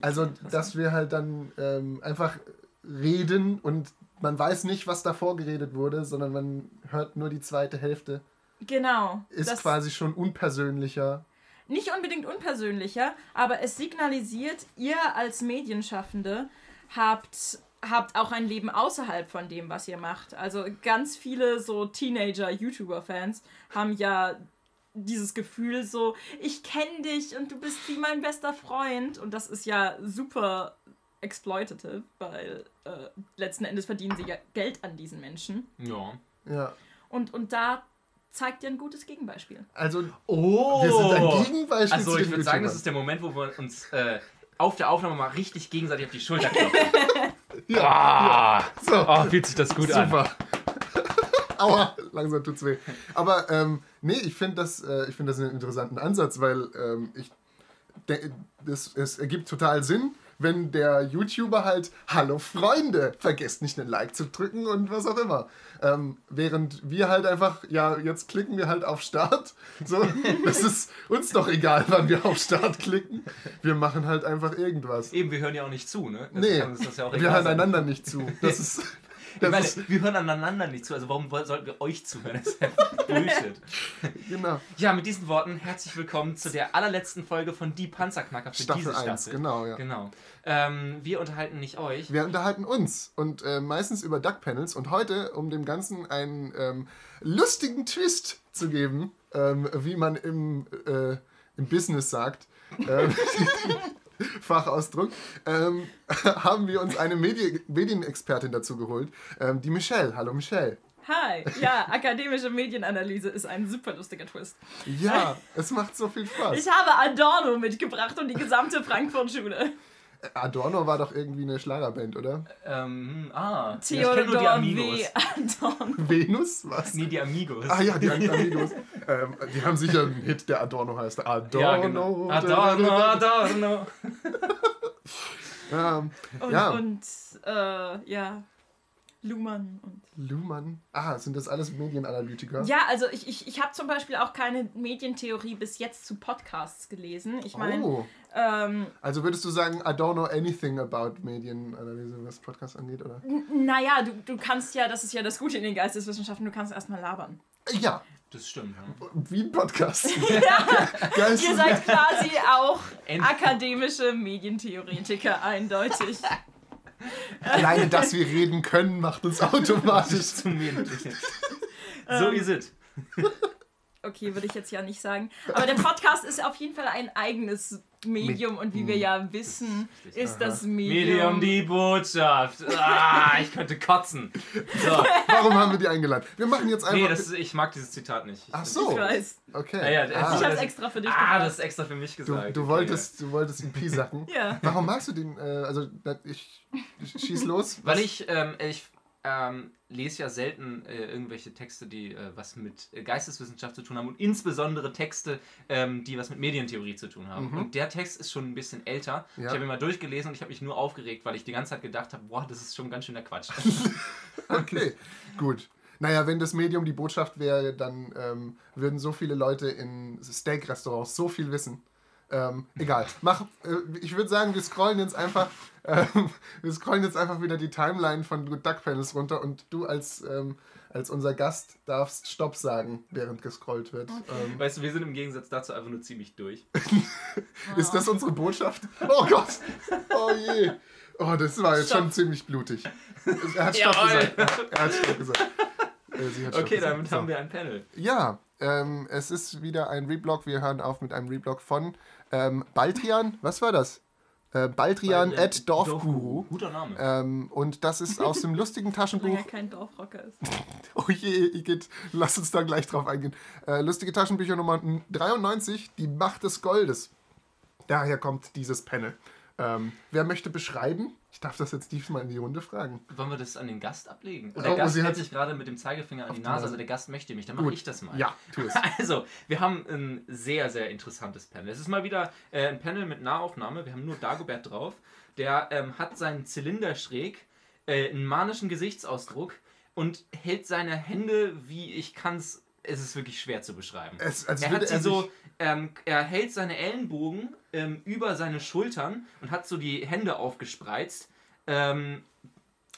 Also, dass wir halt dann ähm, einfach reden und man weiß nicht, was davor geredet wurde, sondern man hört nur die zweite Hälfte. Genau. Ist quasi schon unpersönlicher. nicht unbedingt unpersönlicher, aber es signalisiert, ihr als Medienschaffende habt, habt auch ein Leben außerhalb von dem, was ihr macht. Also ganz viele so Teenager-YouTuber-Fans haben ja dieses Gefühl so, ich kenne dich und du bist wie mein bester Freund. Und das ist ja super exploitative, weil äh, letzten Endes verdienen sie ja Geld an diesen Menschen. Ja. Ja. Und, und da zeigt ihr ein gutes Gegenbeispiel. Also, Oh! wir sind ein Gegenbeispiel Also ich würde sagen, das ist der Moment, wo wir uns äh, auf der Aufnahme mal richtig gegenseitig auf die Schulter klopfen. Ah, So. oh, fühlt sich das gut an. Super. Aua, langsam tut's weh. Aber ähm, nee, ich finde das, äh, ich find das einen interessanten Ansatz, weil ähm, ich das, es ergibt total Sinn, wenn der YouTuber halt Hallo Freunde, vergesst nicht einen Like zu drücken und was auch immer. Ähm, während wir halt einfach, ja, jetzt klicken wir halt auf Start. So, das ist uns doch egal, wann wir auf Start klicken. Wir machen halt einfach irgendwas. Eben, wir hören ja auch nicht zu, ne? Das Nee, ja auch wir hören einander nicht zu. Das ist. Meine, ist wir hören aneinander nicht zu, also warum sollten wir euch zuhören? Das ist ja Bullshit. genau. Ja, mit diesen Worten herzlich willkommen zu der allerletzten Folge von Die Panzerknacker für Staffel diese 1, Staffel. genau, ja. Genau. Ähm, wir unterhalten nicht euch. Wir unterhalten uns und äh, meistens über Duck-Panels und heute, um dem Ganzen einen ähm, lustigen Twist zu geben, ähm, wie man im, äh, im Business sagt, ähm, Fachausdruck, ähm, haben wir uns eine Medi Medienexpertin dazu geholt, ähm, die Michelle. Hallo Michelle. Hi, ja, akademische Medienanalyse ist ein super lustiger Twist. Ja, es macht so viel Spaß. Ich habe Adorno mitgebracht und die gesamte Frankfurt-Schule. Adorno war doch irgendwie eine Schlagerband, oder? Ähm, ah, ja, ich nur die Theodor Amigos. W. Adorno. Venus? Was? Nee, die Amigos. Ah ja, die Amigos. ähm, die haben sicher einen Hit, der Adorno heißt. Adorno. Ja, genau. Adorno, Adorno. Ähm, Und, ja, und äh, ja, Luhmann und. Luhmann. Ah, sind das alles Medienanalytiker? Ja, also ich, ich, ich habe zum Beispiel auch keine Medientheorie bis jetzt zu Podcasts gelesen. Ich meine, Oh, ähm, also würdest du sagen, I don't know anything about Medienanalyse, was Podcasts angeht, oder? naja, du, du kannst ja, das ist ja das Gute in den Geisteswissenschaften, du kannst erstmal labern. Ja, Das stimmt, ja. wie ein Podcast. Geil. Ihr seid quasi auch akademische Medientheoretiker, eindeutig. Alleine, dass wir reden können, macht uns automatisch. Zum Medientrick. So is it. Okay, würde ich jetzt ja nicht sagen. Aber der Podcast ist auf jeden Fall ein eigenes Medium und wie wir ja wissen, ist das Medium Medium. die Botschaft. Ah, ich könnte kotzen. So. Warum haben wir die eingeladen? Wir machen jetzt einfach. Nee, das ist, ich mag dieses Zitat nicht. Ich Ach so. Ich weiß. Okay. Ja, ja, ah, Ich hab's extra für dich Ah, gemacht. das ist extra für mich du, gesagt. du, wolltest, du wolltest ihn piesacken. Ja. Warum magst du den? Äh, also, ich, ich schieß los. Weil ich, ähm, ich ähm, lese ja selten äh, irgendwelche Texte, die äh, was mit äh, Geisteswissenschaft zu tun haben und insbesondere Texte, ähm, die was mit Medientheorie zu tun haben. Und der Text ist schon ein bisschen älter. Ja. Ich habe ihn mal durchgelesen und ich habe mich nur aufgeregt, weil ich die ganze Zeit gedacht habe, boah, das ist schon ganz schöner Quatsch. Okay, gut. Naja, wenn das Medium die Botschaft wäre, dann ähm, würden so viele Leute in Steak-Restaurants so viel wissen. Ähm, egal. Mach, äh, ich würde sagen, wir scrollen jetzt einfach, ähm, wir scrollen jetzt einfach wieder die Timeline von Good Duck Panels runter und du als, ähm, als unser Gast darfst Stopp sagen, während gescrollt wird. Ähm, weißt du, wir sind im Gegensatz dazu einfach nur ziemlich durch. ist das unsere Botschaft? Oh Gott! Oh je! Oh, das war jetzt Stopp. schon ziemlich blutig. Er hat Stopp gesagt. Er hat Stopp gesagt. Äh, sie hat Okay, gesagt. damit So. haben wir ein Panel. Ja, ähm, es ist wieder ein Reblog. Wir hören auf mit einem Reblog von ähm, Baltrian. Was war das? Äh, Baltrian Weil, äh, at Dorfguru. Guter Name. Ähm, und das ist aus dem lustigen Taschenbuch. er kein Dorfrocker ist. Oh je, Igitt, lass uns da gleich drauf eingehen. Äh, lustige Taschenbücher Nummer 93, die Macht des Goldes. Daher kommt dieses Panel. Ähm, wer möchte beschreiben? Ich darf das jetzt diesmal in die Runde fragen. Wollen wir das an den Gast ablegen? Und Oh, der Gast sie hält sich gerade mit dem Zeigefinger an die Nase, also der Gast möchte mich, dann mache ich das mal. Ja, tu es. Also, wir haben ein sehr, sehr interessantes Panel. Es ist mal wieder äh, ein Panel mit Nahaufnahme. Wir haben nur Dagobert drauf. Der ähm, hat seinen Zylinder schräg, äh, einen manischen Gesichtsausdruck und hält seine Hände, wie ich kann es es ist wirklich schwer zu beschreiben. Es, Er hat sie er so, ähm, er hält seine Ellenbogen ähm, über seine Schultern und hat so die Hände aufgespreizt. Ähm,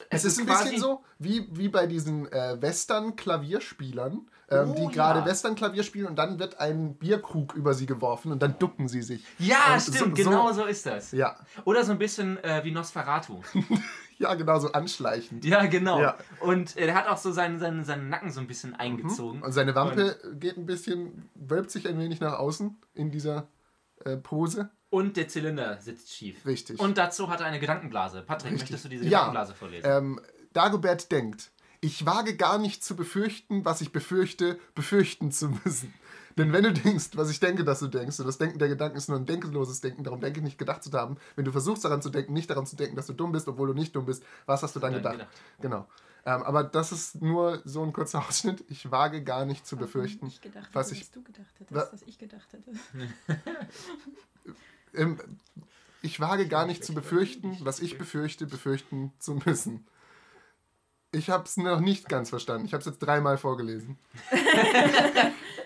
Es ist ein bisschen so wie, wie bei diesen äh, Western-Klavierspielern, ähm, Oh, die gerade ja. Western-Klavier spielen und dann wird ein Bierkrug über sie geworfen und dann ducken sie sich. Ja, Ähm, stimmt, so- genau so ist das. Ja, Oder so ein bisschen äh, wie Nosferatu. ja, genau so anschleichend. ja, genau. Ja. Und äh, der hat auch so seinen, seinen, seinen Nacken so ein bisschen eingezogen. Und seine Wampe geht ein bisschen, wölbt sich ein wenig nach außen in dieser äh, Pose. Und der Zylinder sitzt schief. Richtig. Und dazu hat er eine Gedankenblase. Patrick, Richtig. möchtest du diese Ja. Gedankenblase vorlesen? Ähm, Dagobert denkt, ich wage gar nicht zu befürchten, was ich befürchte, befürchten zu müssen. Denn wenn du denkst, was ich denke, dass du denkst, und das Denken der Gedanken ist nur ein denkenloses Denken, darum denke ich nicht gedacht zu haben, wenn du versuchst daran zu denken, nicht daran zu denken, dass du dumm bist, obwohl du nicht dumm bist, was hast du dann Dann gedacht? gedacht. Genau. Ähm, aber das ist nur so ein kurzer Ausschnitt. Ich wage gar nicht zu befürchten. Ich gedacht was hätte, ich- dass du gedacht hättest, Wa- dass ich gedacht hätte. Ähm, ich wage gar nicht zu befürchten, was ich befürchte, befürchten zu müssen. Ich habe es noch nicht ganz verstanden. Ich habe es jetzt dreimal vorgelesen.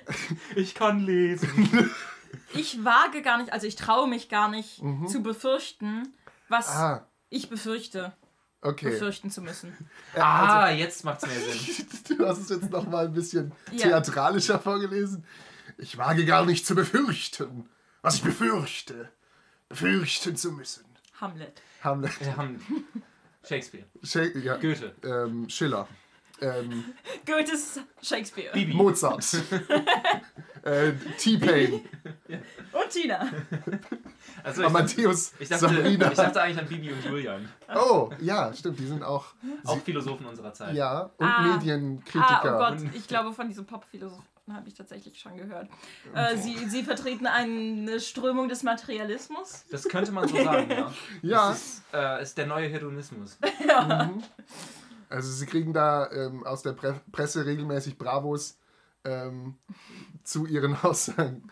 Ich kann lesen. Ich wage gar nicht, also ich traue mich gar nicht zu befürchten, was Mhm. Ah, ich befürchte, okay. befürchten zu müssen. Äh, ah, jetzt macht's mehr Sinn. Du hast es jetzt noch mal ein bisschen Ja. theatralischer vorgelesen. Ich wage gar nicht zu befürchten, was ich befürchte, befürchten zu müssen. Hamlet. Hamlet. Wir haben Shakespeare, Sche ja, Goethe, ähm, Schiller. Ähm, Goethes Shakespeare. Bibi. Mozart. äh, T-Pain. Und Tina. Also ich, Amadeus. ich, dachte, Sabrina. ich dachte eigentlich an Bibi und Julian. Oh, ja, stimmt. Die sind auch. Auch Philosophen unserer Zeit. Ja, und Ah. Medienkritiker. Ah, oh Gott, ich glaube, von diesen Pop-Philosophen habe ich tatsächlich schon gehört. Äh, sie, sie vertreten eine Strömung des Materialismus. Das könnte man so sagen, ja. Ja. Das ist, äh, ist der neue Hedonismus. Also sie kriegen da ähm, aus der Pre Presse regelmäßig Bravos ähm, zu ihren Aussagen,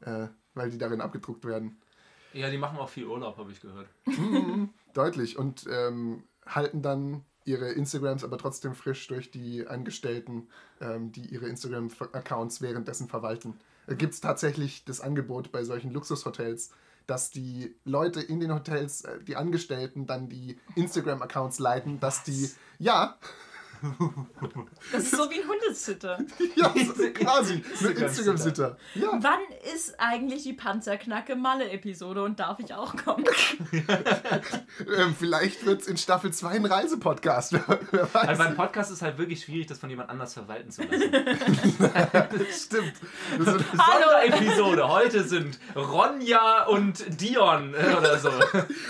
äh, weil die darin abgedruckt werden. Ja, die machen auch viel Urlaub, habe ich gehört. Deutlich. Und ähm, halten dann ihre Instagrams aber trotzdem frisch durch die Angestellten, ähm, die ihre Instagram-Accounts währenddessen verwalten. Da gibt es tatsächlich das Angebot bei solchen Luxushotels, dass die Leute in den Hotels, äh, die Angestellten, dann die Instagram-Accounts leiten, dass die, ja, Das ist so wie ein Hundesitter. ja, so, quasi, eine Instagram-Sitter. Ja. Wann ist eigentlich die Panzerknacke-Malle-Episode und darf ich auch kommen? Ähm, vielleicht wird es in Staffel 2 ein Reisepodcast. Also beim Podcast ist halt wirklich schwierig, das von jemand anders verwalten zu lassen. Stimmt. Das ist, Sonderepisode. Heute sind Ronja und Dion äh, oder so.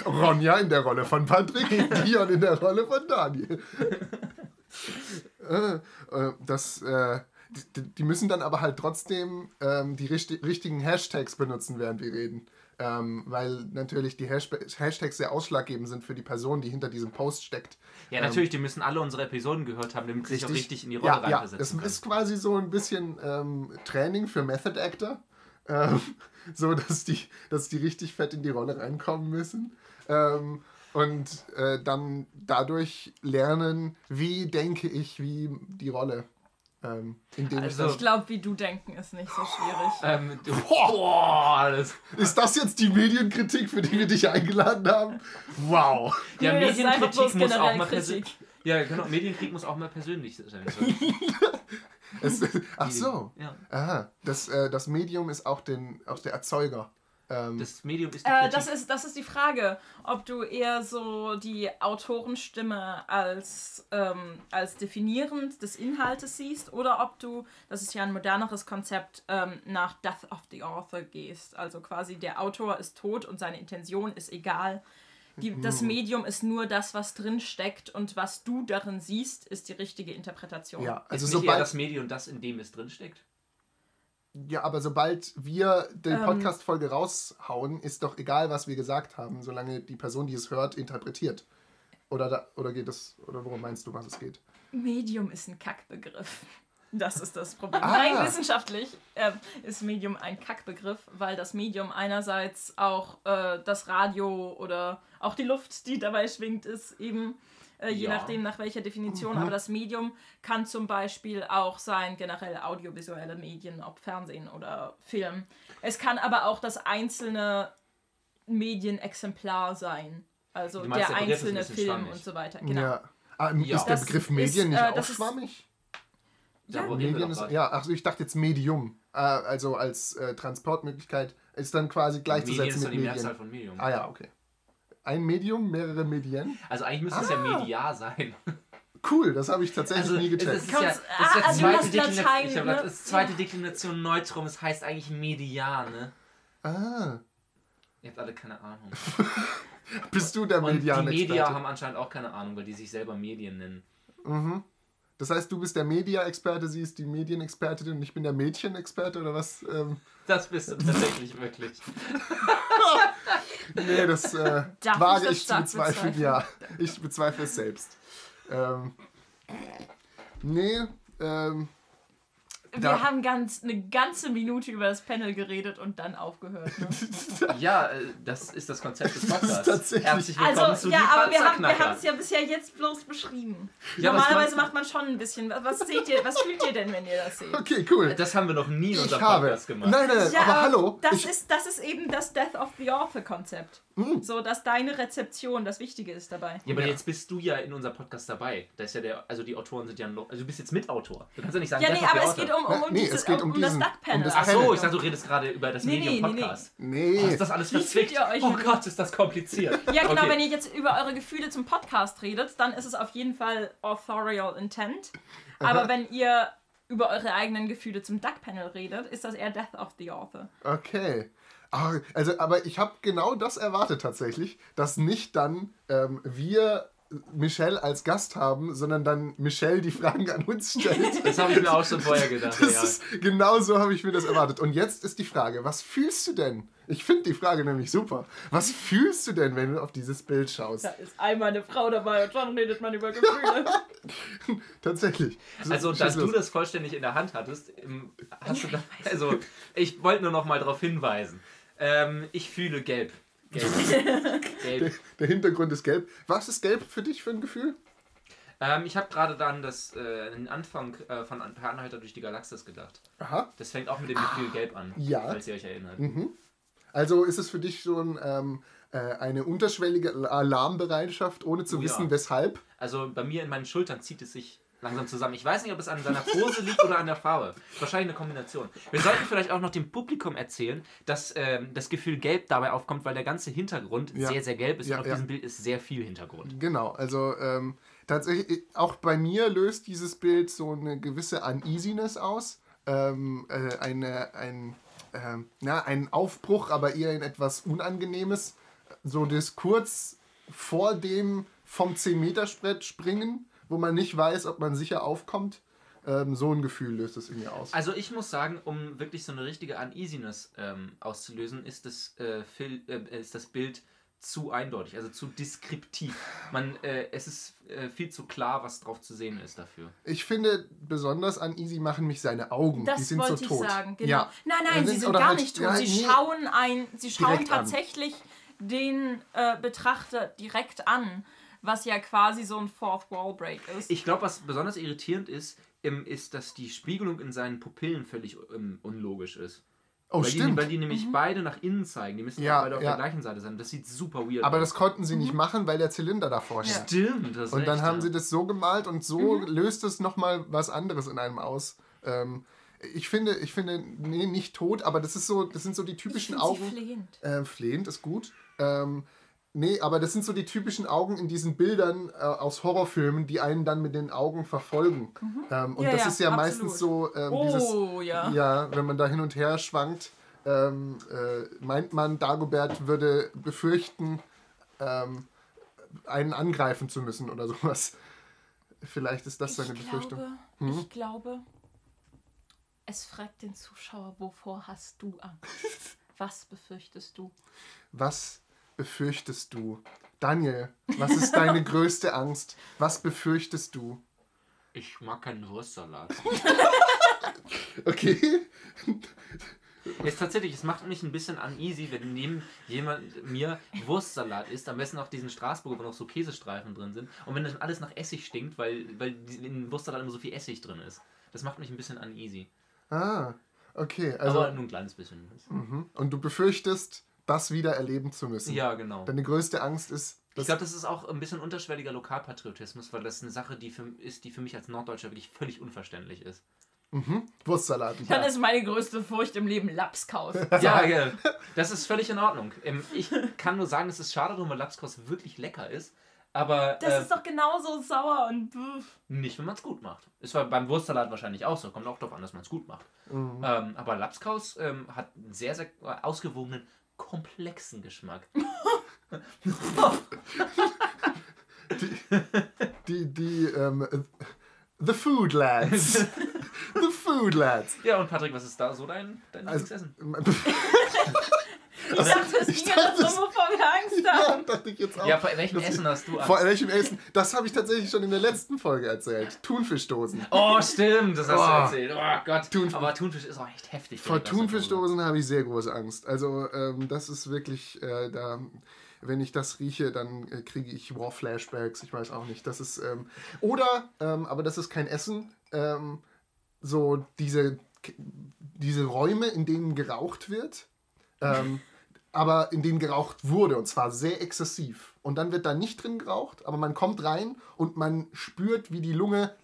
Ronja in der Rolle von Patrick, Dion in der Rolle von Daniel. Äh, äh, das, äh, die, die müssen dann aber halt trotzdem ähm, die richtig, richtigen Hashtags benutzen, während wir reden. Ähm, weil natürlich die Hash Hashtags sehr ausschlaggebend sind für die Person, die hinter diesem Post steckt. Ja, natürlich, die müssen alle unsere Episoden gehört haben, damit sie sich auch richtig in die Rolle ja, ja, das reinversetzen ist quasi so ein bisschen ähm, Training für Method Actor. Ähm, so, dass die, dass die richtig fett in die Rolle reinkommen müssen. Ähm, und äh, dann dadurch lernen, wie denke ich, wie die Rolle. Ähm, Also- Ich glaube, wie du denken, ist nicht so schwierig. Ähm, du, boah, das, ich, ist das jetzt die Medienkritik, für die wir dich eingeladen haben? Wow. ja, bloß Medienkritik muss auch generell mal persönlich. Kritik. Ja, genau, Medienkrieg muss auch mal persönlich sein. Es, ach so. Ja. Aha. Das, äh, das Medium ist auch, den, auch der Erzeuger. Ähm, Das Medium ist die Äh, das, ist, das ist die Frage, ob du eher so die Autorenstimme als, ähm, als definierend des Inhaltes siehst oder ob du, das ist ja ein moderneres Konzept, ähm, nach Death of the Author gehst. Also quasi der Autor ist tot und seine Intention ist egal. Die, das Mhm. Medium ist nur das, was drin steckt und was du darin siehst, ist die richtige Interpretation. ja, also nicht eher sobald, das Medium, das in dem es drinsteckt. Ja, aber sobald wir die Ähm. Podcast-Folge raushauen, ist doch egal, was wir gesagt haben, solange die Person, die es hört, interpretiert. Oder, da, oder geht es, oder worum meinst du, was es geht? Medium ist ein Kackbegriff. Das ist das Problem. Ah. Nein, wissenschaftlich äh, ist Medium ein Kackbegriff, weil das Medium einerseits auch äh, das Radio oder auch die Luft, die dabei schwingt, ist eben äh, je Ja. nachdem nach welcher Definition. Mhm. Aber das Medium kann zum Beispiel auch sein generell audiovisuelle Medien, ob Fernsehen oder Film. Es kann aber auch das einzelne Medienexemplar sein. Also der der ist einzelne Film schwammig. und so weiter. Genau. Ja. Ah, Ja. Ist der Begriff ist, Medien nicht äh, auch ist- schwammig? Wir Medien ist, ja, ach, so, ich dachte jetzt Medium. Äh, also als äh, Transportmöglichkeit ist dann quasi Medien gleichzusetzen ist doch mit die Mehrzahl Medien. von Medium. Ah ja, okay. Ein Medium, mehrere Medien. Also eigentlich müsste es ja Ah. medial sein. Cool, das habe ich tatsächlich Also nie es gecheckt. ist ja, das ist ja ah, zweite Deklination, ne? gedacht, das zweite Deklination Neutrum, es heißt eigentlich Median, ne? Ah, Ihr habt alle keine Ahnung. bist du der Und die Media Median-Experte? haben anscheinend auch keine Ahnung, weil die sich selber Medien nennen. Mhm. Das heißt, du bist der Media-Experte, sie ist die Medienexpertin und ich bin der Mädchen-Experte oder was? Ähm, Das bist du tatsächlich wirklich. nee, das äh, wage ich zu bezweifeln? Ja, ich bezweifle es selbst. Ähm, nee, ähm, Wir Da- haben ganz eine ganze Minute über das Panel geredet und dann aufgehört. Ne? Ja, äh, das ist das Konzept des Podcasts. tatsächlich- Herzlich willkommen Also, zu ja, aber wir haben, wir Panzerknacker. haben es ja bisher jetzt bloß beschrieben. Ja, Normalerweise macht man schon ein bisschen. Was, seht ihr, was fühlt ihr denn, wenn ihr das seht? okay, cool. Das haben wir noch nie in Ich unserem habe. Podcast gemacht. Nein, nein, nein, Ja, aber hallo. Das, ist, das ist eben das Death of the Author-Konzept. So, dass deine Rezeption das Wichtige ist dabei. Ja, aber Ja. jetzt bist du ja in unserem Podcast dabei. Da ist ja der, also die Autoren sind ja noch, also du bist jetzt Mitautor. Du kannst ja nicht sagen, Ja, nee, aber es Author. geht um, um, um, Nee, dieses, es geht um um, das diesen- Duck-Panel. um das Ach so, ich dachte, du redest gerade über das Nee, nee, Medium nee, nee. Podcast. nee. Oh, ist das alles verzwickt? Oh Gott, ist das kompliziert. Ja, genau, Okay. wenn ihr jetzt über eure Gefühle zum Podcast redet, dann ist es auf jeden Fall authorial intent. Aber wenn ihr über eure eigenen Gefühle zum Duck-Panel redet, ist das eher Death of the Author. Okay. Ah, Also, aber ich habe genau das erwartet tatsächlich, dass nicht dann ähm, wir Michelle als Gast haben, sondern dann Michelle die Fragen an uns stellt. Das habe ich mir auch schon vorher gedacht. Das ja. ist, genau so habe ich mir das erwartet. Und jetzt ist die Frage, was fühlst du denn? Ich finde die Frage nämlich super. Was fühlst du denn, wenn du auf dieses Bild schaust? Da ist einmal eine Frau dabei und schon redet man über Gefühle. Tatsächlich. So, Also, dass du los. das vollständig in der Hand hattest, hast du da, also ich wollte nur noch mal darauf hinweisen. Ähm, ich fühle gelb. Gelb. gelb. Der Hintergrund ist gelb. Was ist gelb für dich für ein Gefühl? Ähm, ich habe gerade dann das, äh, den Anfang äh, von Per Anhalter durch die Galaxis gedacht. Aha. Das fängt auch mit dem Gefühl gelb an, Ja. falls ihr euch erinnert. Also ist es für dich schon ähm, äh, eine unterschwellige Alarmbereitschaft, ohne zu Oh ja. wissen, weshalb? Also bei mir in meinen Schultern zieht es sich langsam zusammen. Ich weiß nicht, ob es an seiner Pose liegt oder an der Farbe. Wahrscheinlich eine Kombination. Wir sollten vielleicht auch noch dem Publikum erzählen, dass ähm, das Gefühl gelb dabei aufkommt, weil der ganze Hintergrund Ja. sehr, sehr gelb ist Ja, und auf ja. diesem Bild ist sehr viel Hintergrund. Genau, also ähm, tatsächlich, auch bei mir löst dieses Bild so eine gewisse Uneasiness aus. Ähm, äh, eine, ein, ähm, na, ein Aufbruch, aber eher in etwas Unangenehmes. So das kurz vor dem vom 10-Meter-Sprett springen, wo man nicht weiß, ob man sicher aufkommt. Ähm, so ein Gefühl löst es in mir aus. Also ich muss sagen, um wirklich so eine richtige Uneasiness ähm, auszulösen, ist das, äh, äh, ist das Bild zu eindeutig, also zu deskriptiv. Man, äh, es ist äh, viel zu klar, was drauf zu sehen ist dafür. Ich finde, besonders uneasy machen mich seine Augen. die Das sind wollte so ich tot. sagen, genau. Ja. Nein, nein, sie sind gar halt- nicht tot. ja, sie schauen ein, sie schauen Direkt an. tatsächlich den äh, Betrachter direkt an, was ja quasi so ein Fourth Wall Break ist. Ich glaube, was besonders irritierend ist, ähm, ist, dass die Spiegelung in seinen Pupillen völlig ähm, unlogisch ist. Oh, weil, die, stimmt. weil die nämlich beide nach innen zeigen. Die müssen Ja, beide auf ja. der gleichen Seite sein. Das sieht super weird Aber aus. das konnten sie nicht machen, weil der Zylinder davor Ja. steht. Stimmt, das ist Und dann haben ja. sie das so gemalt und so löst es nochmal was anderes in einem aus. Ähm, ich finde, ich finde, nee, nicht tot, aber das ist so, das sind so die ich typischen Augen. flehend. Äh, flehend ist gut. Ähm, nee, aber das sind so die typischen Augen in diesen Bildern äh, aus Horrorfilmen, die einen dann mit den Augen verfolgen. Ähm, und Ja, das ja, ist ja absolut. meistens so ähm, dieses, Oh, ja. ja, wenn man da hin und her schwankt, ähm, äh, meint man, Dagobert würde befürchten, ähm, einen angreifen zu müssen oder sowas. Vielleicht ist das seine ich Befürchtung. glaube, Hm? ich glaube, es fragt den Zuschauer, wovor hast du Angst? Was befürchtest du? Was befürchtest du? Daniel, was ist deine größte Angst? Was befürchtest du? Ich mag keinen Wurstsalat. Okay. Jetzt tatsächlich, es macht mich ein bisschen uneasy, wenn neben jemand mir Wurstsalat isst, am besten auch diesen Straßburger, wo noch so Käsestreifen drin sind. Und wenn das alles nach Essig stinkt, weil, weil in Wurstsalat immer so viel Essig drin ist. Das macht mich ein bisschen uneasy. Ah, okay. Also, Aber nur ein kleines bisschen. mhm. Und du befürchtest, das wieder erleben zu müssen. Ja, genau. Deine größte Angst ist, Ich dass glaube, das ist auch ein bisschen unterschwelliger Lokalpatriotismus, weil das eine Sache die für, ist, die für mich als Norddeutscher wirklich völlig unverständlich ist. mhm. Wurstsalat. Dann ist meine größte Furcht im Leben Lapskaus. Ja, ja, das ist völlig in Ordnung. Ähm, Ich kann nur sagen, es ist schade drum, weil Lapskaus wirklich lecker ist. Aber Das äh, ist doch genauso sauer und pff. nicht, wenn man es gut macht. Ist war beim Wurstsalat wahrscheinlich auch so. Kommt auch darauf an, dass man es gut macht. Mhm. Ähm, aber Lapskaus ähm, hat einen sehr, sehr ausgewogenen, komplexen Geschmack. Die, die, ähm, äh, The Food Lads. the Food Lads. Ja, und Patrick, was ist da so dein, dein Also, Lieblingsessen? Ich dachte, es ich ging ja dachte, darum, wovor wir Angst ja, haben. dachte ich jetzt auch. Ja, vor welchem Das- Essen hast du Angst? Vor welchem Essen? Das habe ich tatsächlich schon in der letzten Folge erzählt. Thunfischdosen. Oh, stimmt, das hast Oh. du erzählt. Oh Gott. Thunfisch. Aber Thunfisch ist auch echt heftig. Vor. Thunfischdosen habe ich sehr große Angst. Also ähm, das ist wirklich, äh, da, wenn ich das rieche, dann äh, kriege ich War-Flashbacks. Ich weiß auch nicht. Das ist ähm, oder, ähm, aber das ist kein Essen. Ähm, so diese diese Räume, in denen geraucht wird, ähm, aber in denen geraucht wurde und zwar sehr exzessiv. Und dann wird da nicht drin geraucht, aber man kommt rein und man spürt, wie die Lunge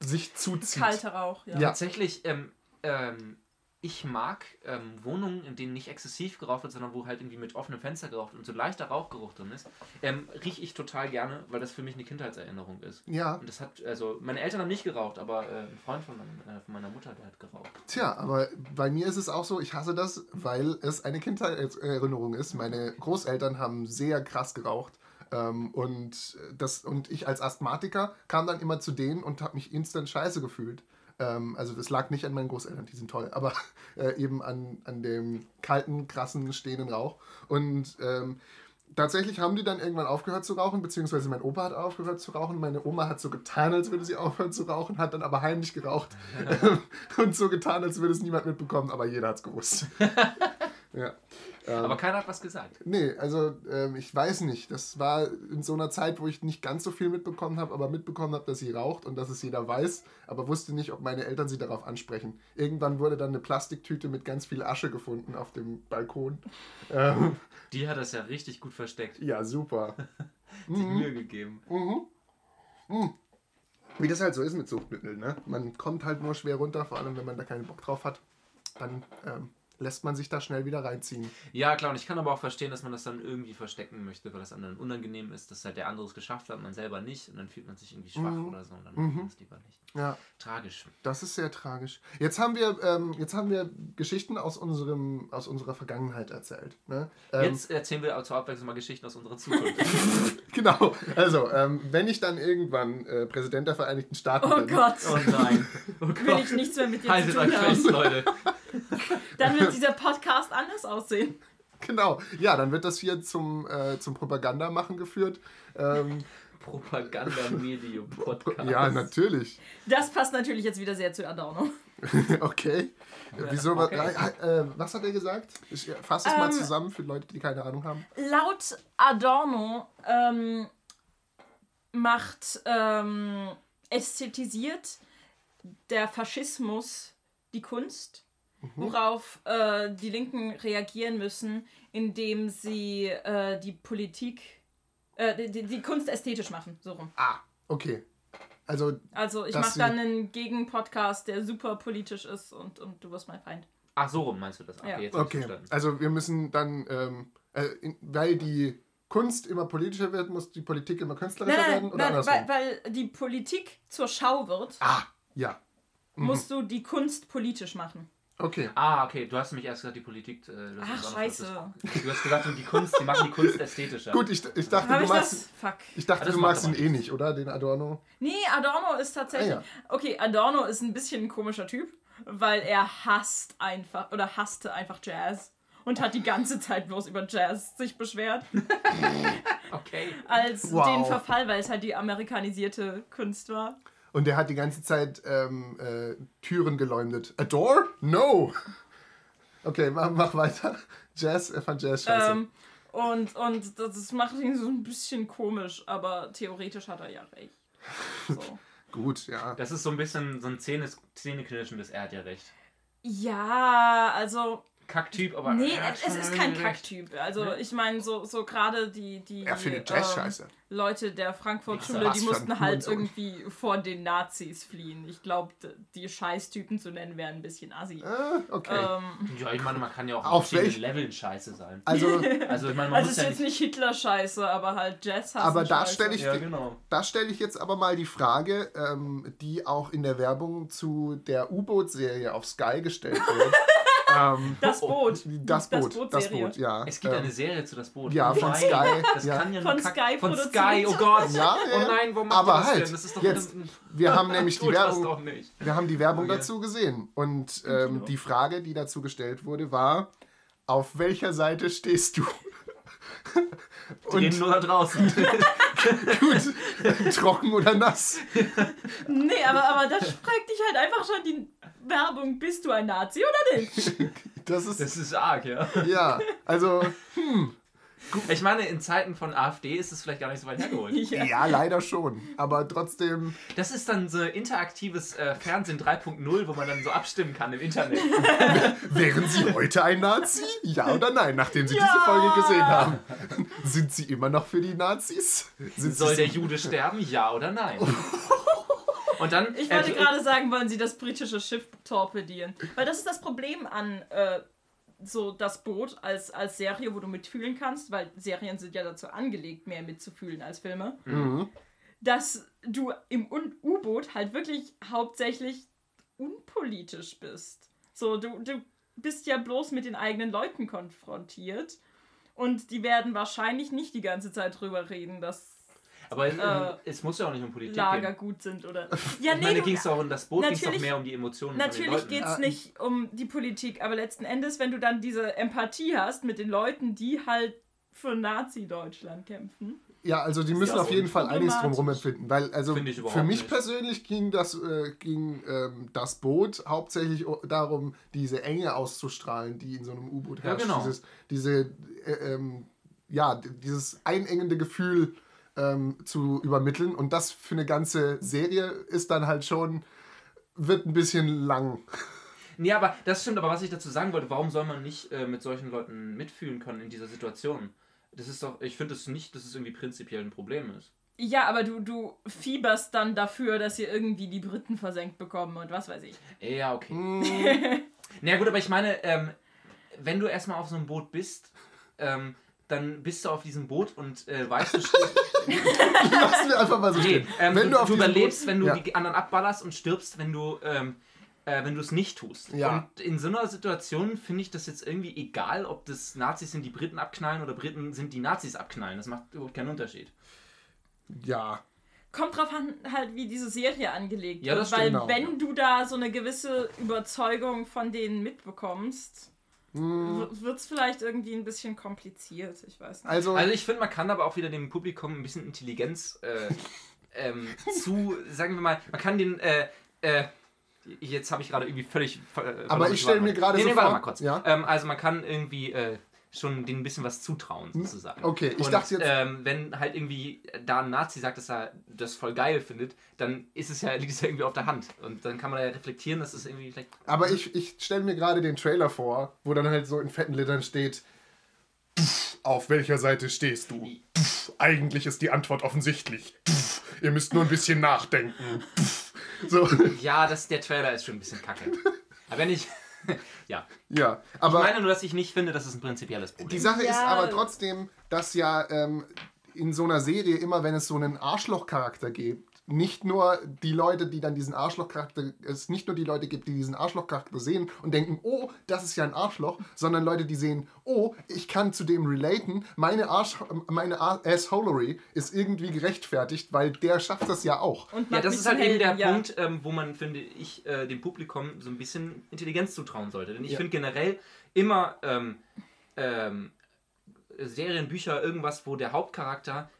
sich zuzieht. Kalter Rauch, ja. Ja. Tatsächlich, ähm, ähm, ich mag ähm, Wohnungen, in denen nicht exzessiv geraucht wird, sondern wo halt irgendwie mit offenem Fenster geraucht wird und so leichter Rauchgeruch drin ist. Ähm, rieche ich total gerne, weil das für mich eine Kindheitserinnerung ist. Ja, Und das hat, also, meine Eltern haben nicht geraucht, aber äh, ein Freund von, mein, äh, von meiner Mutter, der hat geraucht. Tja, aber bei mir ist es auch so, ich hasse das, weil es eine Kindheitserinnerung ist. Meine Großeltern haben sehr krass geraucht. Ähm, und, das, und ich als Asthmatiker kam dann immer zu denen und habe mich instant scheiße gefühlt. Ähm, also das lag nicht an meinen Großeltern, die sind toll, aber äh, eben an, an dem kalten, krassen, stehenden Rauch. Und ähm, tatsächlich haben die dann irgendwann aufgehört zu rauchen, beziehungsweise mein Opa hat aufgehört zu rauchen. Meine Oma hat so getan, als würde sie aufhören zu rauchen, hat dann aber heimlich geraucht und so getan, als würde es niemand mitbekommen, aber jeder hat es gewusst. ja. Ähm, Aber keiner hat was gesagt. nee, also ähm, ich weiß nicht. Das war in so einer Zeit, wo ich nicht ganz so viel mitbekommen habe, aber mitbekommen habe, dass sie raucht und dass es jeder weiß, aber wusste nicht, ob meine Eltern sie darauf ansprechen. Irgendwann wurde dann eine Plastiktüte mit ganz viel Asche gefunden auf dem Balkon. Ähm, Die hat das ja richtig gut versteckt. ja, super. Die Mühe gegeben. Mhm. Mhm. Wie das halt so ist mit Suchtmitteln, ne? Man kommt halt nur schwer runter, vor allem wenn man da keinen Bock drauf hat. Dann ähm, lässt man sich da schnell wieder reinziehen. Ja, klar, und ich kann aber auch verstehen, dass man das dann irgendwie verstecken möchte, weil das anderen unangenehm ist, dass halt der andere es geschafft hat, man selber nicht und dann fühlt man sich irgendwie schwach Mhm. oder so und dann macht man es lieber nicht. Ja, Tragisch. das ist sehr tragisch. Jetzt haben wir, ähm, jetzt haben wir Geschichten aus, unserem, aus unserer Vergangenheit erzählt. Ne? Ähm, Jetzt erzählen wir zur Abwechslung mal Geschichten aus unserer Zukunft. Genau. Also, ähm, wenn ich dann irgendwann äh, Präsident der Vereinigten Staaten Oh bin, Gott, oh nein. Oh will Gott. ich nichts mehr mit dir Haltet zu euch tun haben. fest, Leute. Dann wird dieser Podcast anders aussehen. genau, ja, dann wird das hier zum, äh, zum Propagandamachen geführt. Ähm, Propaganda-Medium-Podcast. ja, natürlich. Das passt natürlich jetzt wieder sehr zu Adorno. Okay. Wieso? okay. Äh, was hat er gesagt? Ich fasse es mal Ähm, zusammen für Leute, die keine Ahnung haben. Laut Adorno ähm, macht, ähm, ästhetisiert der Faschismus die Kunst, worauf äh, die Linken reagieren müssen, indem sie äh, die Politik, äh, die, die Kunst ästhetisch machen, so rum. Ah, okay. Also, Also ich mache dann einen Gegenpodcast, der super politisch ist und, und du wirst mein Feind. Ach, so rum meinst du das? Okay, Ja. jetzt okay. Also, wir müssen dann, ähm, äh, in, weil die Kunst immer politischer wird, muss die Politik immer künstlerischer Nein, werden oder nein, andersrum? weil, weil die Politik zur Schau wird, ah, ja. musst du die Kunst politisch machen. Okay. Ah, okay, du hast nämlich erst gesagt, die Politik. Äh, Ach, scheiße. das- Du hast gesagt, die Kunst, die machen die Kunst ästhetischer. Gut, ich, ich dachte, du ich magst, das? Fuck. ich dachte, Ah, du magst ihn eh nicht, oder? Den Adorno? Nee, Adorno ist tatsächlich. Ah, Okay, Adorno ist ein bisschen ein komischer Typ, weil er hasst einfach oder hasste einfach Jazz und hat die ganze Zeit bloß über Jazz sich beschwert. Okay. Als Wow. den Verfall, weil es halt die amerikanisierte Kunst war. Und der hat die ganze Zeit ähm, äh, Türen geleumdet. A door? No! Okay, mach, mach weiter. Jazz, er fand Jazz scheiße. Ähm, und, und das macht ihn so ein bisschen komisch, aber theoretisch hat er ja recht. So. Gut, ja. Das ist so ein bisschen so ein Zähne Zähneknirschendes, er hat ja recht. Ja, also. Kacktyp, aber. Nee, es ist kein. Kacktyp. Also ich meine, so, so gerade die, die Er findet Jazz ähm, scheiße. Leute der Frankfurt-Schule, die mussten halt irgendwie vor den Nazis fliehen. Ich glaube, die Scheißtypen zu nennen wären ein bisschen assi. Äh, okay. Ähm, Ja, ich meine, man kann ja auch Auf auf verschiedenen welch- Leveln scheiße sein. Also, Also, ich meine, man also muss ist ja jetzt nicht. Hitler-Scheiße, aber halt Jazz Aber da Scheiße. stell ich- Ja, genau. da stelle ich jetzt aber mal die Frage, ähm, die auch in der Werbung zu der U-Boot-Serie auf Sky gestellt wird. ähm, Das Boot. das Boot, das Boot-Serie. Boot, ja. Es gibt ähm, eine Serie zu das Boot. ja, Oh von nein, Sky, Das ja. kann ja Von nur Kack- Sky Von. Sky, oh Gott. Ja, Oh ja. nein, warum macht Aber das halt, denn? Das ist doch jetzt, wir haben nämlich die das Werbung, doch nicht. wir haben die Werbung Oh je. dazu gesehen und ähm, die Frage, die dazu gestellt wurde, war: Auf welcher Seite stehst du? Die reden nur da draußen. gut, trocken oder nass? Nee, aber, aber das fragt dich halt einfach schon die Werbung, bist du ein Nazi oder nicht? Das ist Das ist arg, ja. ja, also Ich meine, in Zeiten von AfD ist es vielleicht gar nicht so weit hergeholt. Ja. ja, leider schon, aber trotzdem Das ist dann so interaktives äh, Fernsehen 3.0, wo man dann so abstimmen kann im Internet. Wären Sie heute ein Nazi? Ja oder nein, nachdem Sie diese Folge gesehen haben? Sind Sie immer noch für die Nazis? Sind Soll Sie der Jude sterben? Ja oder nein? Und dann. Ich wollte äh, gerade sagen, wollen sie das britische Schiff torpedieren. Weil das ist das Problem an äh, so das Boot als, als Serie, wo du mitfühlen kannst, weil Serien sind ja dazu angelegt, mehr mitzufühlen als Filme. Mhm. Dass du im U-Boot halt wirklich hauptsächlich unpolitisch bist. So, du, du bist ja bloß mit den eigenen Leuten konfrontiert. Und die werden wahrscheinlich nicht die ganze Zeit drüber reden, dass Aber äh, es muss ja auch nicht um Politik Lager gehen. gut sind oder. Ja, Ich meine, du- ging es doch um das Boot, ging es doch mehr um die Emotionen Natürlich geht es Ah, nicht um die Politik, aber letzten Endes, wenn du dann diese Empathie hast mit den Leuten, die halt für Nazi-Deutschland kämpfen. Ja, also die müssen ja auf jeden Fall einiges drumherum empfinden, weil also Finde ich für mich nicht. persönlich ging das äh, ging ähm, das Boot hauptsächlich o- darum, diese Enge auszustrahlen, die in so einem U-Boot Ja, herrscht, genau. dieses diese äh, ähm, ja dieses einengende Gefühl ähm, zu übermitteln und das für eine ganze Serie ist dann halt schon wird ein bisschen lang. Nee, aber das stimmt, aber was ich dazu sagen wollte, warum soll man nicht äh, mit solchen Leuten mitfühlen können in dieser Situation? Das ist doch, ich finde es nicht, dass es irgendwie prinzipiell ein Problem ist. Ja, aber du, du fieberst dann dafür, dass sie irgendwie die Briten versenkt bekommen und was weiß ich. Ja, okay. Mm, Na gut, aber ich meine, ähm, wenn du erstmal auf so einem Boot bist, ähm, dann bist du auf diesem Boot und äh, weißt du, Lassen wir einfach mal so nee, ähm, wenn du, du, auf du überlebst, Boot- wenn du ja. die anderen abballerst und stirbst, wenn du ähm, äh, wenn du es nicht tust. Ja. Und in so einer Situation finde ich das jetzt irgendwie egal, ob das Nazis sind, die Briten abknallen oder Briten sind, die Nazis abknallen. Das macht überhaupt keinen Unterschied. ja, Kommt drauf an, halt, wie diese Serie angelegt Ja, wird. das Weil auch, wenn du da so eine gewisse Überzeugung von denen mitbekommst, Mm, wird es vielleicht irgendwie ein bisschen kompliziert. Ich weiß nicht. also, Also ich finde, man kann aber auch wieder dem Publikum ein bisschen Intelligenz äh, ähm, zu, sagen wir mal, man kann den, äh, äh, jetzt habe ich gerade irgendwie völlig. Äh, verloren, Aber ich was stell war. mir gerade nee, so nee, warte vor- mal kurz. ja. Ähm, also man kann irgendwie äh, schon denen ein bisschen was zutrauen, sozusagen. okay, ich Und, dachte jetzt- Ähm, wenn halt irgendwie da ein Nazi sagt, dass er das voll geil findet, dann ist es ja, liegt es ja irgendwie auf der Hand. Und dann kann man ja reflektieren, dass es irgendwie vielleicht. Aber ich, ich stelle mir gerade den Trailer vor, wo dann halt so in fetten Lettern steht, "Pff, auf welcher Seite stehst du? Eigentlich ist die Antwort offensichtlich. Ihr müsst nur ein bisschen nachdenken. So, Ja, das, der Trailer ist schon ein bisschen kacke. Aber wenn ich. ja. ja, Ich aber meine nur, dass ich nicht finde, dass es ein prinzipielles Problem die ist. Sache ist Ja. aber trotzdem, dass ja ähm, in so einer Serie immer, wenn es so einen Arschlochcharakter gibt, nicht nur die Leute, die dann diesen Arschlochcharakter, es nicht nur die Leute gibt, die diesen Arschlochcharakter sehen und denken, oh, das ist ja ein Arschloch, sondern Leute, die sehen, oh, ich kann zu dem relaten, meine Arsch, meine Assholery ist irgendwie gerechtfertigt, weil der schafft das ja auch. Und Ja, das ist halt eben der ja. Punkt, ähm, wo man, finde ich, äh, dem Publikum so ein bisschen Intelligenz zutrauen sollte. Denn ich Ja. finde generell immer ähm, ähm, Serien, Bücher, irgendwas, wo der Hauptcharakter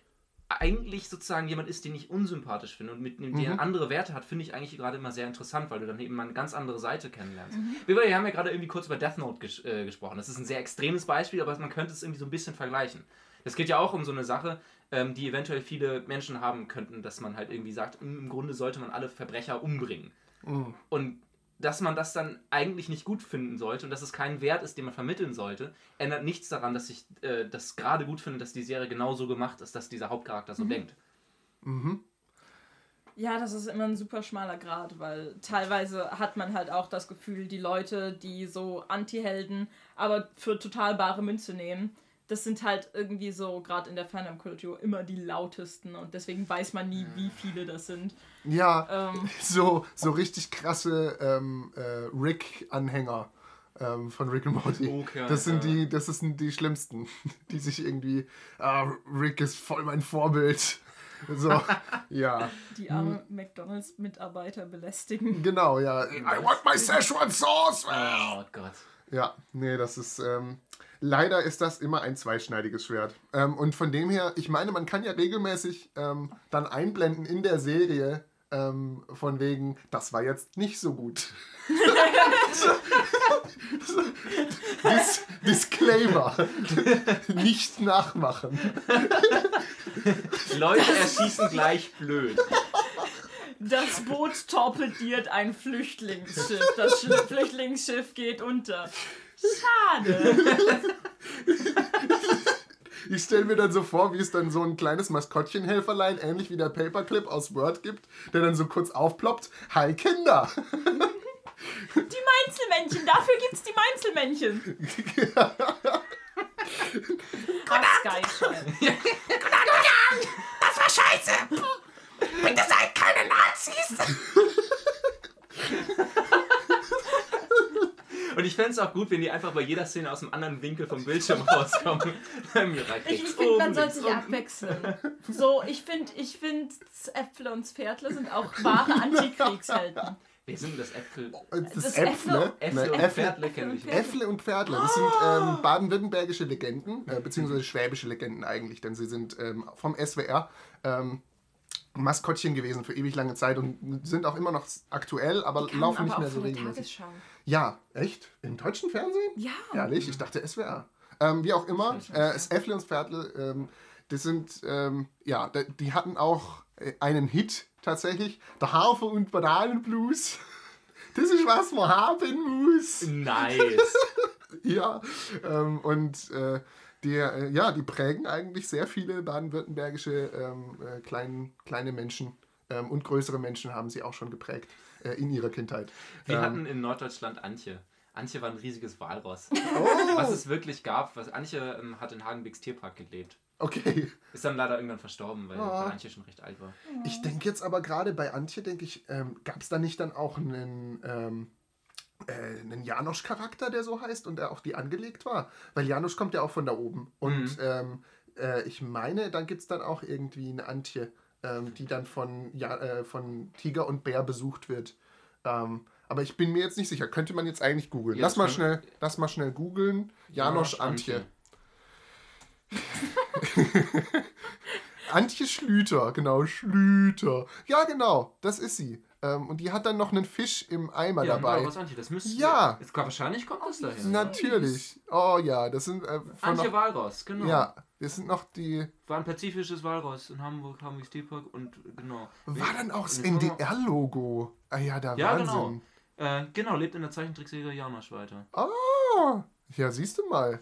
eigentlich sozusagen jemand ist, den ich unsympathisch finde und mit dem der andere Werte hat, finde ich eigentlich gerade immer sehr interessant, weil du dann eben mal eine ganz andere Seite kennenlernst. Wir, wir haben ja gerade irgendwie kurz über Death Note ges äh, gesprochen. Das ist ein sehr extremes Beispiel, aber man könnte es irgendwie so ein bisschen vergleichen. Es geht ja auch um so eine Sache, ähm, die eventuell viele Menschen haben könnten, dass man halt irgendwie sagt, im Grunde sollte man alle Verbrecher umbringen. Und dass man das dann eigentlich nicht gut finden sollte und dass es kein Wert ist, den man vermitteln sollte, ändert nichts daran, dass ich äh, das gerade gut finde, dass die Serie genauso gemacht ist, dass dieser Hauptcharakter so denkt. Ja, das ist immer ein super schmaler Grad, weil teilweise hat man halt auch das Gefühl, die Leute, die so Anti-Helden, aber für total bare Münze nehmen, das sind halt irgendwie so, gerade in der Fandom-Kultur, immer die lautesten und deswegen weiß man nie, wie viele das sind. Ja, Ähm. so, so richtig krasse ähm, äh, Rick-Anhänger ähm, von Rick und Morty. Okay, das sind ja. die, das sind die schlimmsten, die sich irgendwie, ah, Rick ist voll mein Vorbild. So, ja, Die arme McDonalds-Mitarbeiter belästigen. genau, ja. I want my Szechuan Sauce! Oh Gott. Ja, nee, das ist. Ähm, leider ist das immer ein zweischneidiges Schwert. Ähm, und von dem her, ich meine, man kann ja regelmäßig ähm, dann einblenden in der Serie, ähm, von wegen, das war jetzt nicht so gut. Dis Disclaimer. nicht nachmachen. Leute erschießen gleich blöd. Das Boot torpediert ein Flüchtlingsschiff. Das Sch Flüchtlingsschiff geht unter. Schade. Ich stelle mir dann so vor, wie es dann so ein kleines Maskottchenhelferlein, ähnlich wie der Paperclip aus Word gibt, der dann so kurz aufploppt. Hi Kinder! Die Meinzelmännchen, dafür gibt's die Meinzelmännchen. Ach, Skyschall. Das war scheiße! Bitte seid keine Nazis! Und ich fände es auch gut, wenn die einfach bei jeder Szene aus einem anderen Winkel vom Bildschirm rauskommen. Ich, finde, man oben, soll links, sich abwechseln. So, ich finde, ich find, Äpfel und Pferdle sind auch wahre Antikriegshelden. Wer sind das Äpfel? Das, Das ist Äpfle. Äpfel Ne, und Äpfle, Pferdle kenne ich nicht. Äpfle und Pferdle. Das sind ähm, baden-württembergische Legenden, äh, beziehungsweise schwäbische Legenden eigentlich, denn sie sind ähm, vom SWR ähm, Maskottchen gewesen für ewig lange Zeit und sind auch immer noch aktuell, aber laufen aber nicht auch mehr so regelmäßig. Ja, echt? Im deutschen Fernsehen? Ja. Ehrlich? Ich dachte SWR. Ähm, wie auch immer, äh, das Äffle und das Pferdle, ähm, das sind, ähm, ja, die hatten auch äh, einen Hit tatsächlich. Der Hafer- und Bananenblues. Das ist was man haben muss. Nice. Ja, ähm, und äh, die, äh, ja, die prägen eigentlich sehr viele baden-württembergische ähm, äh, kleinen, kleine Menschen ähm, und größere Menschen haben sie auch schon geprägt äh, in ihrer Kindheit. Wir Ähm, hatten in Norddeutschland Antje. Antje war ein riesiges Walross. Oh. Was es wirklich gab, was Antje ähm, hat in Hagenbecks Tierpark gelebt. Okay. Ist dann leider irgendwann verstorben, weil, Oh. weil Antje schon recht alt war. Ich denke jetzt aber gerade bei Antje, denke ich, ähm, gab es da nicht dann auch einen, ähm, äh, einen Janosch-Charakter, der so heißt und der auf die angelegt war? Weil Janosch kommt ja auch von da oben. Und ähm, äh, ich meine, dann gibt es dann auch irgendwie eine Antje, ähm, die dann von, ja, äh, von Tiger und Bär besucht wird. Ähm, aber ich bin mir jetzt nicht sicher. Könnte man jetzt eigentlich googeln? Ja, lass, mal schnell, lass mal schnell googeln. Janosch Antje. Antje Schlüter, genau, Schlüter. Ja, genau, das ist sie. Ähm, und die hat dann noch einen Fisch im Eimer Ja, dabei. Walross Antje, das müsste. Ja. Jetzt, wahrscheinlich kommt das daher. Natürlich. Oh ja, das sind äh, von Antje noch, Walross, genau. Ja, das sind noch die. War ein pazifisches Walross in Hamburg, Hamburgs Tierpark und genau. War dann auch das NDR-Logo. Ah ja, da Ja, Wahnsinn. genau. Äh, genau, lebt in der Zeichentrickserie Janosch weiter. Ah, ja, siehst du mal.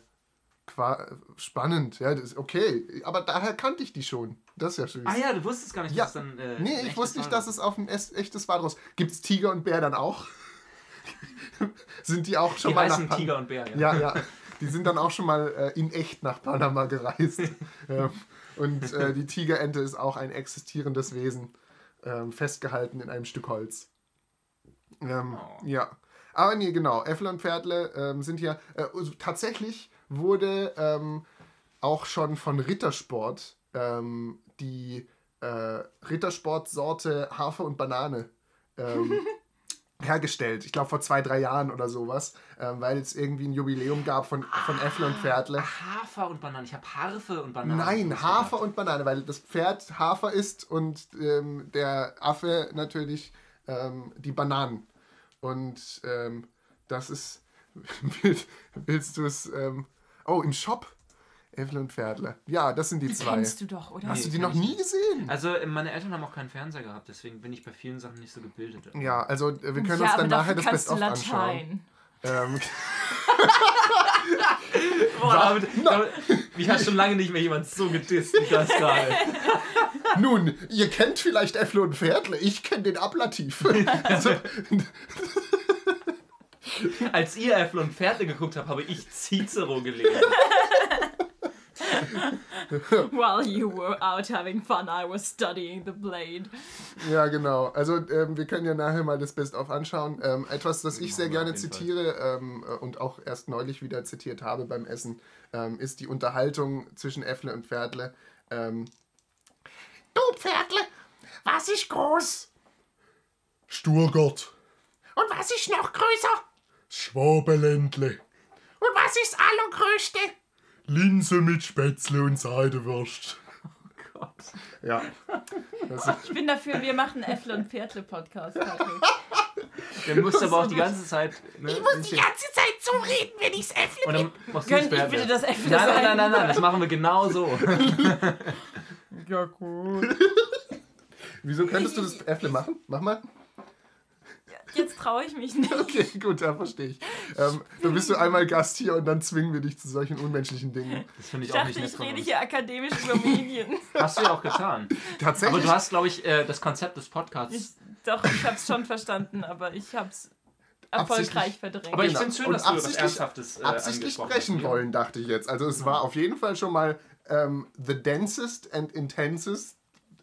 Qua spannend, ja, das ist okay. Aber daher kannte ich die schon. Das ist ja schön. Ah ja, du wusstest gar nicht, Ja. dass dann. Äh, Nee, ich wusste nicht, dass es auf ein es- echtes Walross. Gibt es Tiger und Bär dann auch? sind die auch schon Die mal heißen nach Pan- Tiger und Bär, ja. Ja, ja. Die sind dann auch schon mal äh, in echt nach Panama gereist. ähm, und äh, die Tigerente ist auch ein existierendes Wesen, ähm, festgehalten in einem Stück Holz. Ähm, Oh. Ja. Aber nee, genau. Äffle und Pferdle ähm, sind hier. Äh, also tatsächlich wurde ähm, auch schon von Rittersport ähm, die äh, Rittersport-Sorte Hafer und Banane ähm, hergestellt. Ich glaube vor zwei, drei Jahren oder sowas, ähm, weil es irgendwie ein Jubiläum gab von, von Äffle und Pferdle. Hafer und Banane. Ich habe Harfe und Banane. Nein, Hafer und Banane, weil das Pferd Hafer isst und ähm, der Affe natürlich ähm, die Bananen. Und ähm, das ist. Willst, willst du es. Ähm, oh, im Shop? Äffle und Pferdle. Ja, das sind die Die zwei. kennst du doch, oder? Hast Nee, du die noch nie nicht. gesehen? Also äh, meine Eltern haben auch keinen Fernseher gehabt, deswegen bin ich bei vielen Sachen nicht so gebildet. Ja, also äh, wir können ja, uns dann nachher das Best-of du anschauen. Latein. Ähm, Boah, damit, damit, mich hat schon lange nicht mehr jemand so gedisst wie das gerade. nun, ihr kennt vielleicht Äffle und Pferdle, ich kenne den Ablativ. also, Als ihr Äffel und Pferde geguckt habt, habe ich Cicero gelesen. While you were out having fun, I was studying the blade. Ja, genau. Also ähm, wir können ja nachher mal das Best-of anschauen. Ähm, etwas, das ich sehr gerne zitiere ähm, äh, und auch erst neulich wieder zitiert habe beim Essen, ähm, ist die Unterhaltung zwischen Äffle und Pferdle. Ähm, Du Pferdle, was ist groß? Sturgott, Und was ist noch größer? Schwabeländle, Und was ist allergrößte? Linse mit Spätzle und Seidewurst. Gott. ja. Das Ich bin dafür, wir machen Äffle und Pferdle Podcast. Der muss aber auch die ganze Zeit. Ne, Ich muss die ganze Zeit so reden, wenn ich's Äffle und dann machst du Gönn ich bitte das Äffle Nein, nein, nein, nein, nein, das machen wir genau so. Ja, gut. wieso könntest du das Äffle machen? Mach mal. Jetzt traue ich mich nicht. Okay, gut, ja, verstehe ich. Ähm, dann bist du einmal Gast hier und dann zwingen wir dich zu solchen unmenschlichen Dingen. Das finde ich, Ich auch dachte, nicht ich rede hier akademisch über Medien. Hast du ja auch getan. Aber Tatsächlich. du hast, glaube ich, äh, das Konzept des Ich, Podcasts. doch, ich habe es schon verstanden, aber ich habe es erfolgreich verdrängt. Aber ich Genau. finde es schön, Und dass du was absichtlich- Ernsthaftes äh, absichtlich sprechen wollen, dachte ich jetzt. Also es war auf jeden Fall schon mal ähm, the densest and intensest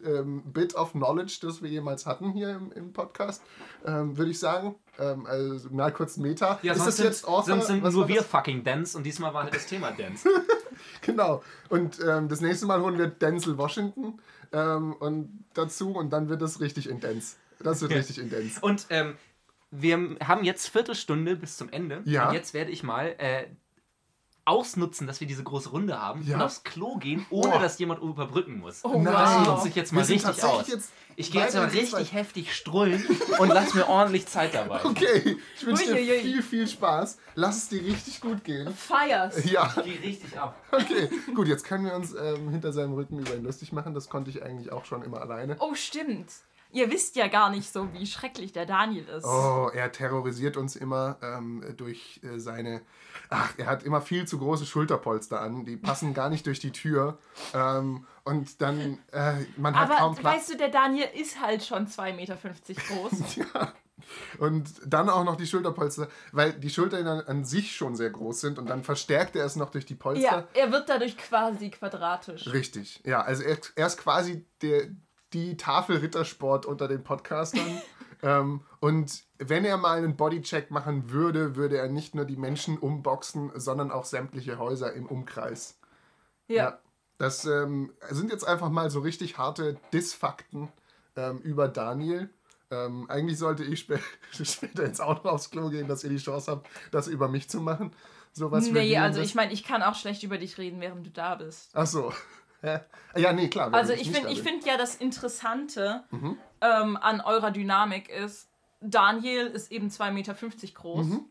ähm, bit of knowledge, das wir jemals hatten hier im, im Podcast, ähm, würde ich sagen. Ähm, also mal kurz Meta. Ja, ist das sind, jetzt Author? sonst sind nur wir das? fucking Dance und diesmal war halt das Thema Dance. Genau. Und ähm, das nächste Mal holen wir Denzel Washington ähm, und dazu und dann wird das richtig intens. Das wird richtig intens. Und ähm, wir haben jetzt Viertelstunde bis zum Ende. Ja. Und jetzt werde ich mal äh, ausnutzen, dass wir diese große Runde haben Ja. und aufs Klo gehen, ohne Boah. dass jemand überbrücken muss. Oh, Nein. Das nutze ich jetzt mal richtig aus. jetzt ich gehe jetzt mal richtig heftig strullen und lass mir ordentlich Zeit dabei. Okay, ich wünsche dir Uiuiui. viel, viel Spaß. Lass es dir richtig gut gehen. Fires. Ja. Ich gehe richtig ab. Okay, gut, jetzt können wir uns ähm, hinter seinem Rücken über ihn lustig machen. Das konnte ich eigentlich auch schon immer alleine. Oh, stimmt. Ihr wisst ja gar nicht so, wie schrecklich der Daniel ist. Oh, er terrorisiert uns immer ähm, durch äh, seine. Ach, er hat immer viel zu große Schulterpolster an. Die passen gar nicht durch die Tür. Ähm, und dann, äh, man hat Aber kaum Platz. weißt du, der Daniel ist halt schon 2,50 Meter groß. Ja. Und dann auch noch die Schulterpolster, weil die Schultern an, an sich schon sehr groß sind und dann verstärkt er es noch durch die Polster. ja, er wird dadurch quasi quadratisch. Richtig, ja, also er, er ist quasi der, die Tafel Rittersport unter den Podcastern. ähm, und wenn er mal einen Bodycheck machen würde, würde er nicht nur die Menschen umboxen, sondern auch sämtliche Häuser im Umkreis. Ja. Das ähm, sind jetzt einfach mal so richtig harte Dissfakten ähm, über Daniel. Ähm, eigentlich sollte ich spä später ins Auto aufs Klo gehen, dass ihr die Chance habt, das über mich zu machen. Sowas Nee, reviewen, also ich meine, ich kann auch schlecht über dich reden, während du da bist. Ach so. ja, nee, klar. Also ich finde ich bin. find ja das Interessante Mhm. ähm, an eurer Dynamik ist, Daniel ist eben 2,50 Meter groß Mhm.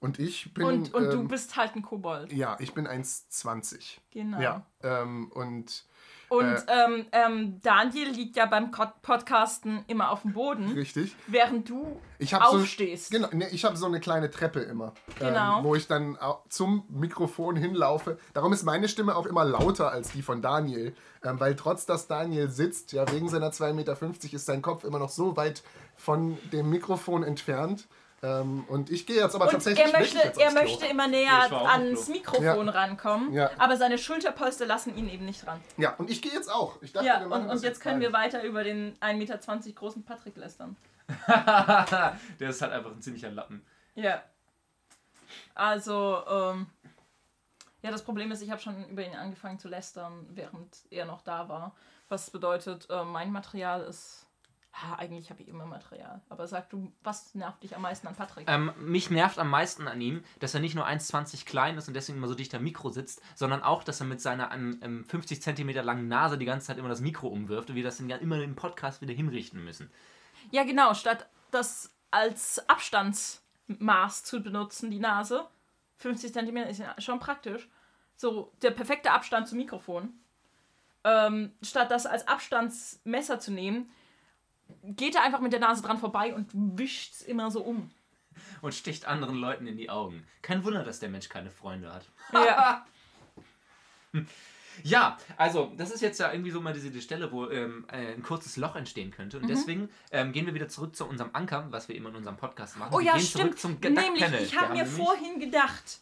Und ich bin. und, und du ähm, bist halt ein Kobold. Ja, ich bin 1,20. Genau. Ja. Ähm, und Und Äh. ähm, ähm, Daniel liegt ja beim Podcasten immer auf dem Boden, richtig. während du Ich habe so, aufstehst. genau, nee, ich habe so eine kleine Treppe immer, Genau. ähm, wo ich dann zum Mikrofon hinlaufe. Darum ist meine Stimme auch immer lauter als die von Daniel, ähm, weil trotz dass Daniel sitzt, ja wegen seiner 2,50 Meter ist sein Kopf immer noch so weit von dem Mikrofon entfernt. Ähm, und ich gehe jetzt aber Und tatsächlich er möchte, jetzt er aufs Klo. möchte immer näher ans. Mikrofon Ja. rankommen, Ja. aber seine Schulterpolster lassen ihn eben nicht ran. Ja, und ich gehe jetzt auch. Ich dachte, Ja, wir machen und, und jetzt können wir weiter über den 1,20 Meter großen Patrick lästern. Der ist halt einfach ein ziemlicher Lappen. Ja. Also, ähm, ja, das Problem ist, ich habe schon über ihn angefangen zu lästern, während er noch da war. Was bedeutet, äh, mein Material ist Ah, eigentlich habe ich immer Material. Aber sag du, was nervt dich am meisten an Patrick? Ähm, mich nervt am meisten an ihm, dass er nicht nur 1,20 klein ist und deswegen immer so dicht am Mikro sitzt, sondern auch, dass er mit seiner ähm, ähm, 50 cm langen Nase die ganze Zeit immer das Mikro umwirft und wir das dann ja immer im Podcast wieder hinrichten müssen. Ja, genau, statt das als Abstandsmaß zu benutzen, die Nase, 50 cm ist ja schon praktisch. So, der perfekte Abstand zum Mikrofon. Ähm, statt das als Abstandsmesser zu nehmen, geht er einfach mit der Nase dran vorbei und wischt es immer so um. Und sticht anderen Leuten in die Augen. Kein Wunder, dass der Mensch keine Freunde hat. Ja. Ja, also das ist jetzt ja irgendwie so mal diese die Stelle, wo ähm, äh, ein kurzes Loch entstehen könnte. Mhm. Und deswegen ähm, gehen wir wieder zurück zu unserem Anker, was wir immer in unserem Podcast machen. Oh ja, gehen stimmt. zurück zum Nämlich, Gedackpanel. ich habe mir nämlich- vorhin gedacht,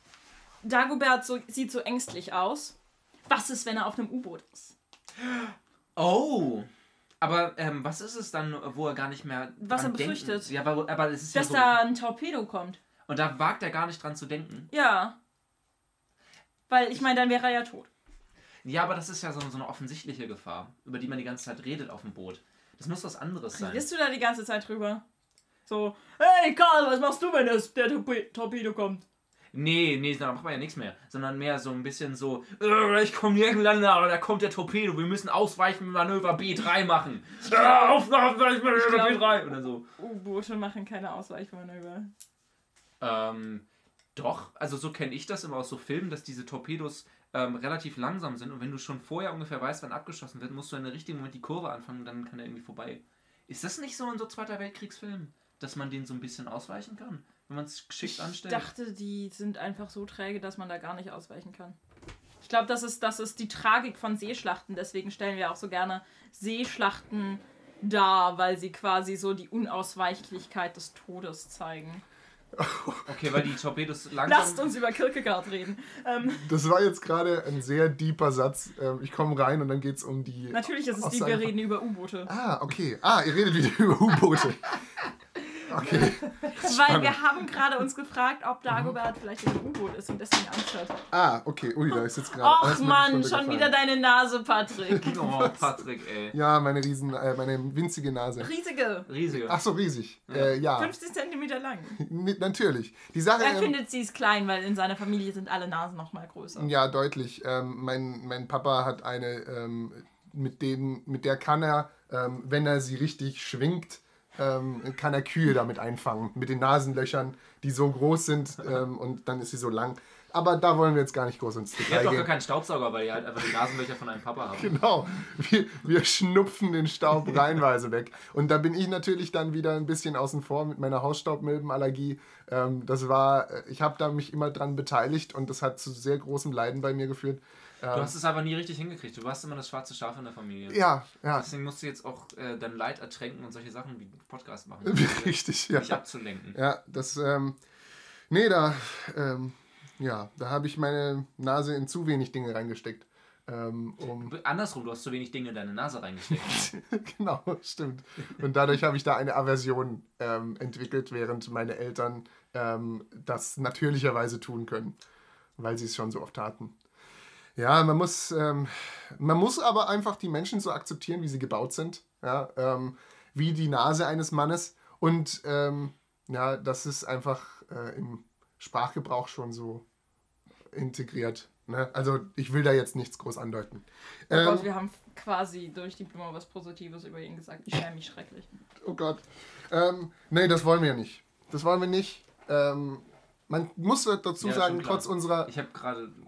Dagobert so, sieht so ängstlich aus. Was ist, wenn er auf einem U-Boot ist? Oh! Aber ähm, was ist es dann, wo er gar nicht mehr. Was er denken- befürchtet. Ja, aber, aber es ist Dass ja so. da ein Torpedo kommt. Und da wagt er gar nicht dran zu denken. Ja. Weil ich meine, dann wäre er ja tot. Ja, aber das ist ja so, so eine offensichtliche Gefahr, über die man die ganze Zeit redet auf dem Boot. Das muss was anderes sein. Redest du da die ganze Zeit drüber? So, hey Karl, was machst du, wenn das, der Torpe Torpedo kommt? Nee, nee, da macht man ja nichts mehr. Sondern mehr so ein bisschen so, "Äh, ich komme nirgendwo aber da kommt der Torpedo, wir müssen Ausweichmanöver B3 machen. Ja, auf, Ausweichmanöver glaub- B3 oder so. U-Boote machen keine Ausweichmanöver. Ähm, doch, also so kenne ich das immer aus so Filmen, dass diese Torpedos ähm, relativ langsam sind und wenn du schon vorher ungefähr weißt, wann abgeschossen wird, musst du in der richtigen Moment die Kurve anfangen und dann kann er irgendwie vorbei. Ist das nicht so in so Zweiter Weltkriegsfilmen, dass man den so ein bisschen ausweichen kann, wenn man es geschickt Ich anstellt? dachte, die sind einfach so träge, dass man da gar nicht ausweichen kann. Ich glaube, das ist, das ist die Tragik von Seeschlachten. Deswegen stellen wir auch so gerne Seeschlachten dar, weil sie quasi so die Unausweichlichkeit des Todes zeigen. Okay, weil die Torpedos langsam. Lasst uns über Kierkegaard reden. Ähm, Das war jetzt gerade ein sehr deeper Satz. Ähm, Ich komme rein und dann geht es um die. natürlich ist es die, wir reden über U-Boote. Ah, okay. Ah, ihr redet wieder über U-Boote. Okay. Weil wir haben gerade uns gefragt, ob Dagobert vielleicht in einem U-Boot ist und deswegen Angst hat. Ah, okay. Ui, da ist jetzt gerade. Och Mann, schon wieder deine Nase, Patrick. Oh, Patrick, ey. Ja, meine riesen, äh, meine winzige Nase. Riesige. Riesige. Ach so, riesig. Äh, ja, 50 Zentimeter lang. Natürlich. Die Sache. Er ähm, findet sie ist klein, weil in seiner Familie sind alle Nasen noch mal größer. Ja, deutlich. Ähm, mein, mein Papa hat eine, ähm, mit, dem, mit der kann er, ähm, wenn er sie richtig schwingt, ähm, kann er Kühe damit einfangen. Mit den Nasenlöchern, die so groß sind ähm, und dann ist sie so lang. Aber da wollen wir jetzt gar nicht groß ins Ihr habt Detail doch gar gehen. keinen Staubsauger, weil ihr halt einfach die Nasenlöcher von einem Papa habt. Genau, wir, wir schnupfen den Staub reihenweise weg. Und da bin ich natürlich dann wieder ein bisschen außen vor mit meiner Hausstaubmilbenallergie. Ähm, das war, äh, ich habe da mich immer dran beteiligt und das hat zu sehr großem Leiden bei mir geführt. Du hast es aber nie richtig hingekriegt. Du warst immer das schwarze Schaf in der Familie. Ja, ja, Deswegen musst du jetzt auch äh, dein Leid ertränken und solche Sachen wie Podcast machen. richtig, ja. Dich abzulenken. Ja, das, ähm, nee, da, ähm, ja, da habe ich meine Nase in zu wenig Dinge reingesteckt. Ähm, um, Andersrum, du hast zu wenig Dinge in deine Nase reingesteckt. genau, stimmt. Und dadurch habe ich da eine Aversion ähm, entwickelt, während meine Eltern ähm, das natürlicherweise tun können, weil sie es schon so oft taten. Ja, man muss, ähm, man muss aber einfach die Menschen so akzeptieren, wie sie gebaut sind. Ja, ähm, wie die Nase eines Mannes. Und ähm, ja, das ist einfach äh, im Sprachgebrauch schon so integriert. Ne? Also ich will da jetzt nichts groß andeuten. Oh Ähm, Gott, wir haben quasi durch die Blume was Positives über ihn gesagt. Ich schäme mich schrecklich. Oh Gott. Ähm, nee, das wollen wir nicht. Das wollen wir nicht. Ähm, man muss dazu Ja, sagen, trotz unserer,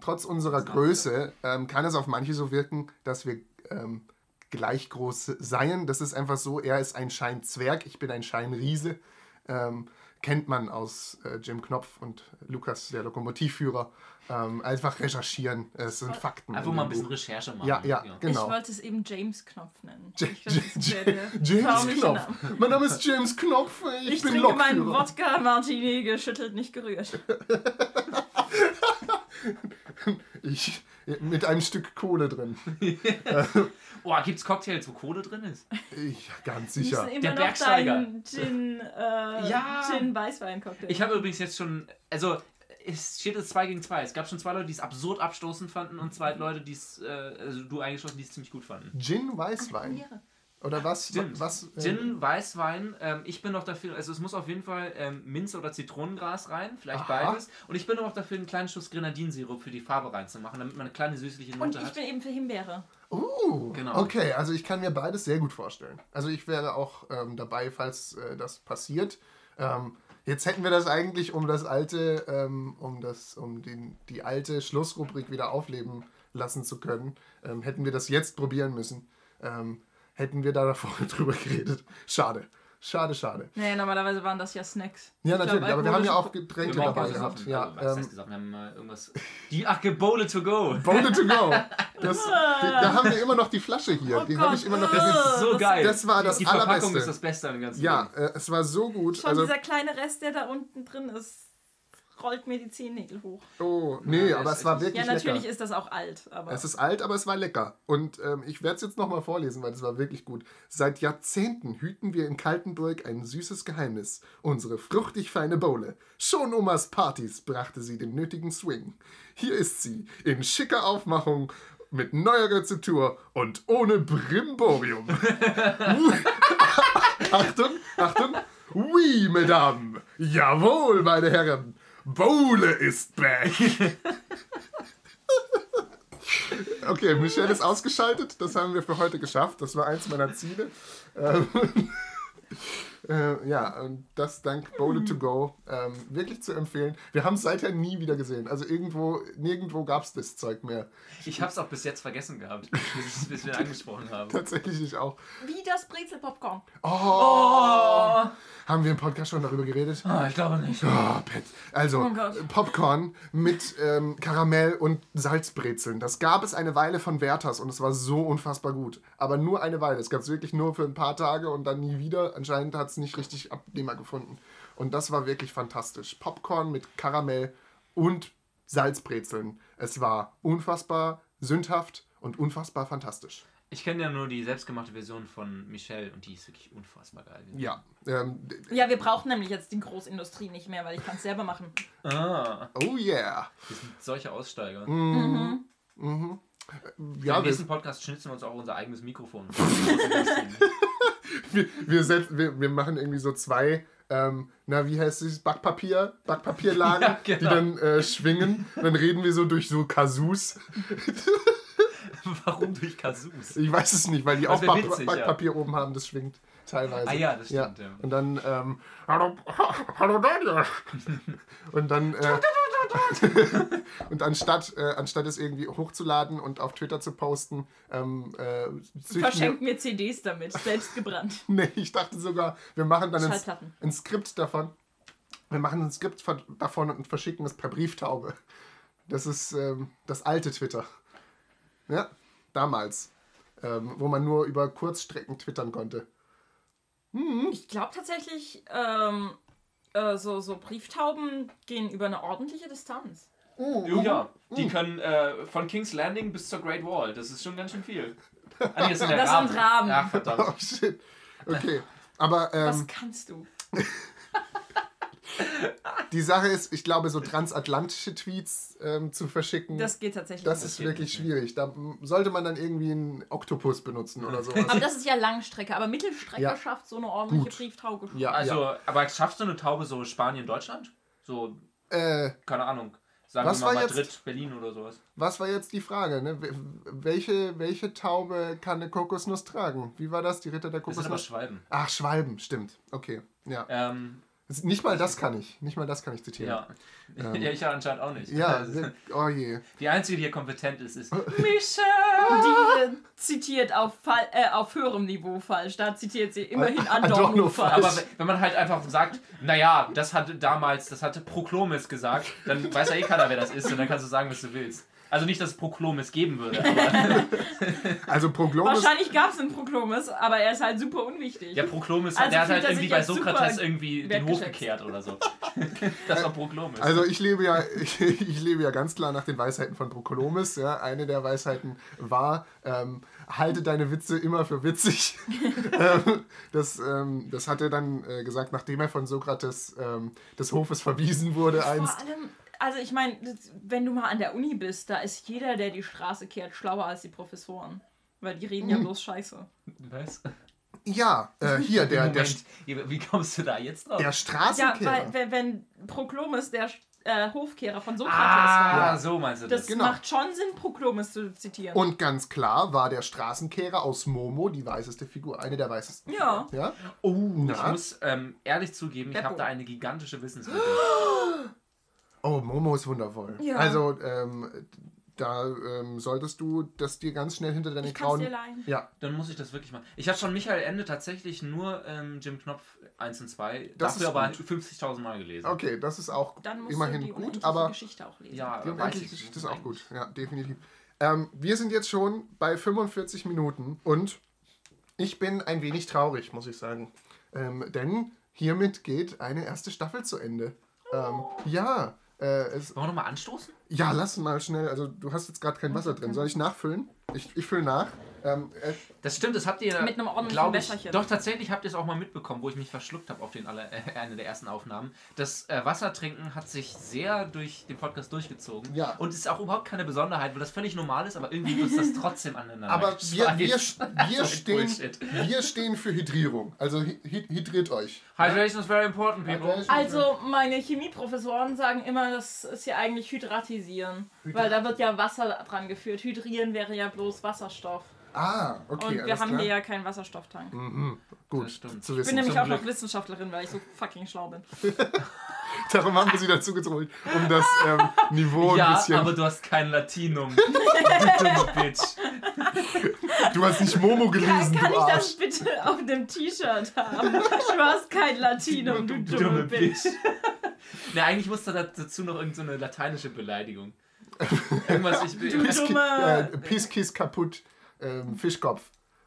trotz unserer Größe ähm, kann es auf manche so wirken, dass wir ähm, gleich groß seien. Das ist einfach so, er ist ein Scheinzwerg, ich bin ein Scheinriese. Ähm, kennt man aus äh, Jim Knopf und Lukas, der Lokomotivführer. Ähm, einfach recherchieren. Es sind Fakten. Einfach in mal ein bisschen Buch. Recherche machen. Ja, ja, genau. Ich wollte es eben James Knopf nennen. J- James Knopf. Name. Mein Name ist James Knopf. Ich, Ich bin trinke meinen Lokführer. Wodka Martini geschüttelt, nicht gerührt. Ich, mit einem Stück Kohle drin. Boah, gibt's Cocktails, wo Kohle drin ist? Ich, ganz sicher. Der noch Bergsteiger. Gin, äh, Ja. Gin Weißwein-Cocktail. Ich habe übrigens jetzt schon. Also, es steht jetzt 2 gegen 2. Es gab schon zwei Leute, die es absurd abstoßend fanden und zwei Leute, die es. Äh, also, du eingeschlossen, die es ziemlich gut fanden. Gin Weißwein. Premiere. Oder was? Stimmt. was äh, Gin, Weißwein. Ähm, ich bin noch dafür, also es muss auf jeden Fall ähm, Minze oder Zitronengras rein, vielleicht Aha. beides. Und ich bin auch dafür, einen kleinen Schuss Grenadinsirup für die Farbe reinzumachen, damit man eine kleine süßliche Und Note ich hat. bin eben für Himbeere. Uh, Genau. okay, also ich kann mir beides sehr gut vorstellen. Also ich wäre auch ähm, dabei, falls äh, das passiert. Ähm, jetzt hätten wir das eigentlich, um das alte, ähm, um das, um den, die alte Schlussrubrik wieder aufleben lassen zu können, ähm, hätten wir das jetzt probieren müssen. Ähm, hätten wir da davor drüber geredet. Schade. Schade, schade. Naja, normalerweise waren das ja Snacks. Ja, Ich glaub, natürlich, aber wir haben ja auch Getränke dabei gehabt. Ja, was heißt ähm, gesoffen? Wir haben mal irgendwas. Die, ach, Gebowle to go. Bowle to go. Das, da haben wir immer noch die Flasche hier. Oh die habe Gott. ich immer noch. Das ist, So geil. das war das Die Verpackung Allerbeste. ist das Beste an dem ganzen ja, äh, es war so gut. Schon Also, dieser kleine Rest, der da unten drin ist, rollt mir die Zehennägel hoch. oh, nee, Ja, aber es war wirklich Ja, natürlich lecker. ist das auch alt, aber. Es ist alt, aber es war lecker. Und ähm, ich werde es jetzt nochmal vorlesen, weil es war wirklich gut. Seit Jahrzehnten hüten wir in Kaltenburg ein süßes Geheimnis. Unsere fruchtig feine Bowle. Schon Omas Partys brachte sie den nötigen Swing. Hier ist sie, in schicker Aufmachung, mit neuer Rezeptur und ohne Brimborium. Achtung, Achtung. Oui, Mesdames. Jawohl, meine Herren. Bowle ist back. Okay, Michelle ist ausgeschaltet. Das haben wir für heute geschafft. Das war eins meiner Ziele. Ähm, äh, ja, und das dank Bowle to Go. Ähm, wirklich zu empfehlen. Wir haben es seither nie wieder gesehen. Also irgendwo, nirgendwo gab es das Zeug mehr. Ich hab's auch bis jetzt vergessen gehabt, bis, bis wir angesprochen haben. Tatsächlich ich auch. Wie das Brezel-Popcorn. Oh, Oh, haben wir im Podcast schon darüber geredet? Ah, ich glaube nicht. Oh, Pet. Also, Oh. Popcorn mit ähm, Karamell und Salzbrezeln. Das gab es eine Weile von Werthers und es war so unfassbar gut. Aber nur eine Weile. Es gab es wirklich nur für ein paar Tage und dann nie wieder. Anscheinend hat es nicht richtig Abnehmer gefunden. Und das war wirklich fantastisch. Popcorn mit Karamell und Salzbrezeln. Es war unfassbar sündhaft und unfassbar fantastisch. Ich kenne ja nur die selbstgemachte Version von Michelle und die ist wirklich unfassbar geil. Ja. Ähm, Ja, wir brauchen nämlich jetzt die Großindustrie nicht mehr, weil ich kann es selber machen. Ah, oh yeah. wir sind solche Aussteiger. Mhm. Ja, Im wir, nächsten Podcast schnitzen wir uns auch unser eigenes Mikrofon. wir, wir, setzen, wir, wir machen irgendwie so zwei, ähm, na, wie heißt es, Backpapier, Backpapierlagen, Ja, genau. die dann äh, schwingen. Dann reden wir so durch so Kasus. Warum durch Kasus? Ich weiß es nicht, weil die auch Back witzig, Backpapier oben haben, das schwingt teilweise. Ah ja, das stimmt, ja. Und dann, ähm, hallo, hallo Daniel. Und dann, äh, und anstatt, äh, anstatt es irgendwie hochzuladen und auf Twitter zu posten, ähm, äh, Verschenkt mir CDs damit, selbst gebrannt. Nee, ich dachte sogar, wir machen dann ein, ein Skript davon. Wir machen ein Skript von- davon und verschicken es per Brieftaube. Das ist ähm, das alte Twitter. Ja, damals. Ähm, wo man nur über Kurzstrecken twittern konnte. Ich glaube tatsächlich, ähm, äh, so, so Brieftauben gehen über eine ordentliche Distanz. Oh, Jo, ja, die können äh, von King's Landing bis zur Great Wall. Das ist schon ganz schön viel. Ah, nee, das sind Das Raben. sind Raben. Ach, verdammt. Oh shit. Okay. Aber Was ähm, kannst du? die Sache ist, ich glaube, so transatlantische Tweets ähm, zu verschicken, das, Das geht tatsächlich. ist nicht. geht wirklich nicht, schwierig. Da sollte man dann irgendwie einen Oktopus benutzen oder sowas. Aber das ist ja Langstrecke, aber Mittelstrecke Ja. schafft so eine ordentliche Gut. Brieftaube schon. ja, Also, ja. aber schaffst du eine Taube so Spanien, Deutschland? So, Äh, keine Ahnung. Sagen Was wir mal war jetzt- Madrid, Berlin oder sowas. Was war jetzt die Frage? Ne? Wel- Welche, welche Taube kann eine Kokosnuss tragen? Wie war das? Die Ritter der Das sind aber Kokosnuss? Schwalben. Ach, Schwalben, stimmt. Okay. Ja. Ähm, Das- Nicht mal das kann ich. Nicht mal das kann ich zitieren. ja. ja, ich anscheinend auch nicht. Ja, Also, oh je. die einzige, die hier kompetent ist, ist Michelle. Die äh, zitiert auf, Fall, äh, auf höherem Niveau falsch. Da zitiert sie immerhin Adorno falsch. falsch. Aber wenn- wenn man halt einfach sagt, naja, das hatte damals, das hatte Proklomis gesagt, dann weiß ja eh keiner, wer das ist und dann kannst du sagen, was du willst. Also nicht, dass es Proklomis geben würde, aber Also Proglomus. Wahrscheinlich gab es einen Proklomis, aber er ist halt super unwichtig. ja, Proklomis, Also der hat halt irgendwie bei Sokrates irgendwie den Hof gekehrt oder so. Das war Proklomis. Also ich lebe ja, ich, ich lebe ja ganz klar nach den Weisheiten von Prokolomis. Ja. Eine der Weisheiten war, ähm, halte deine Witze immer für witzig. ähm, das, ähm, das hat er dann äh, gesagt, nachdem er von Sokrates ähm, des Hofes verwiesen wurde einst. Vor allem, also ich meine, wenn du mal an der Uni bist, da ist jeder, der die Straße kehrt, schlauer als die Professoren. Weil die reden ja Hm. bloß Scheiße. Was? Ja, äh, hier, der, der, wie kommst du da jetzt drauf? der Ja, Straßenkehrer. weil wenn, wenn Proklomus der äh, Hofkehrer von Sokrates ah, war. so meinst du das. Das genau. macht schon Sinn, Proklomus zu zitieren. Und ganz klar war der Straßenkehrer aus Momo die weißeste Figur, eine der weißesten. ja. Ja? Oh, Na? ich muss ähm, ehrlich zugeben, ich habe da eine gigantische Wissenslücke. Oh, Momo ist wundervoll. Ja. Also, ähm, da ähm, solltest du das dir ganz schnell hinter deine Ich grauen. dir leihen. Ja, Dann muss ich das wirklich machen. Ich habe von Michael Ende tatsächlich nur ähm, Jim Knopf 1 und 2, Das dafür aber gut. 50.000 Mal gelesen. okay, das ist auch Dann musst immerhin du die gut, aber Geschichte auch lesen. Ja, die weiß unendliche ich. Geschichte ist auch gut. Ja, definitiv. Ähm, wir sind jetzt schon bei 45 Minuten und ich bin ein wenig traurig, muss ich sagen. Ähm, denn hiermit geht eine erste Staffel zu Ende. Ähm, ja, äh, Wollen wir nochmal anstoßen? ja, lass mal schnell. Also, du hast jetzt gerade kein Wasser drin. Soll ich nachfüllen? Ich, ich fülle nach. Ähm, äh, Das stimmt, das habt ihr Mit einem ordentlichen Wässerchen. Doch, tatsächlich habt ihr es auch mal mitbekommen, wo ich mich verschluckt habe auf den aller, äh, eine der ersten Aufnahmen. Das äh, Wassertrinken hat sich sehr durch den Podcast durchgezogen. Ja. Und es ist auch überhaupt keine Besonderheit, weil das völlig normal ist, aber irgendwie ist das trotzdem aneinander. aber wir, wir, wir, stehen, wir stehen für Hydrierung. Also hy- hy- hydriert euch. Hydration is very important, people. Also, meine Chemieprofessoren sagen immer, das ist ja eigentlich Hydratisieren. Weil da wird ja Wasser dran geführt. Hydrieren wäre ja bloß Wasserstoff. Ah, okay. Und wir alles haben klar. hier ja keinen Wasserstofftank. Mhm, gut zu Ich wissen. bin nämlich auch noch. Wissenschaftlerin, weil ich so fucking schlau bin. Darum haben wir sie dazu geholt, um das ähm, Niveau ein Ja, bisschen. aber du hast kein Latinum. du dumme Bitch. du hast nicht Momo Kann, gelesen, kann du ich das bitte auf dem T-Shirt haben? Du hast kein Latinum, du dumme Bitch. Ne, eigentlich muss da dazu noch irgendeine so lateinische Beleidigung. Irgendwas, ich Du will. dumme. Äh, Piskis kaputt. Ähm, Fischkopf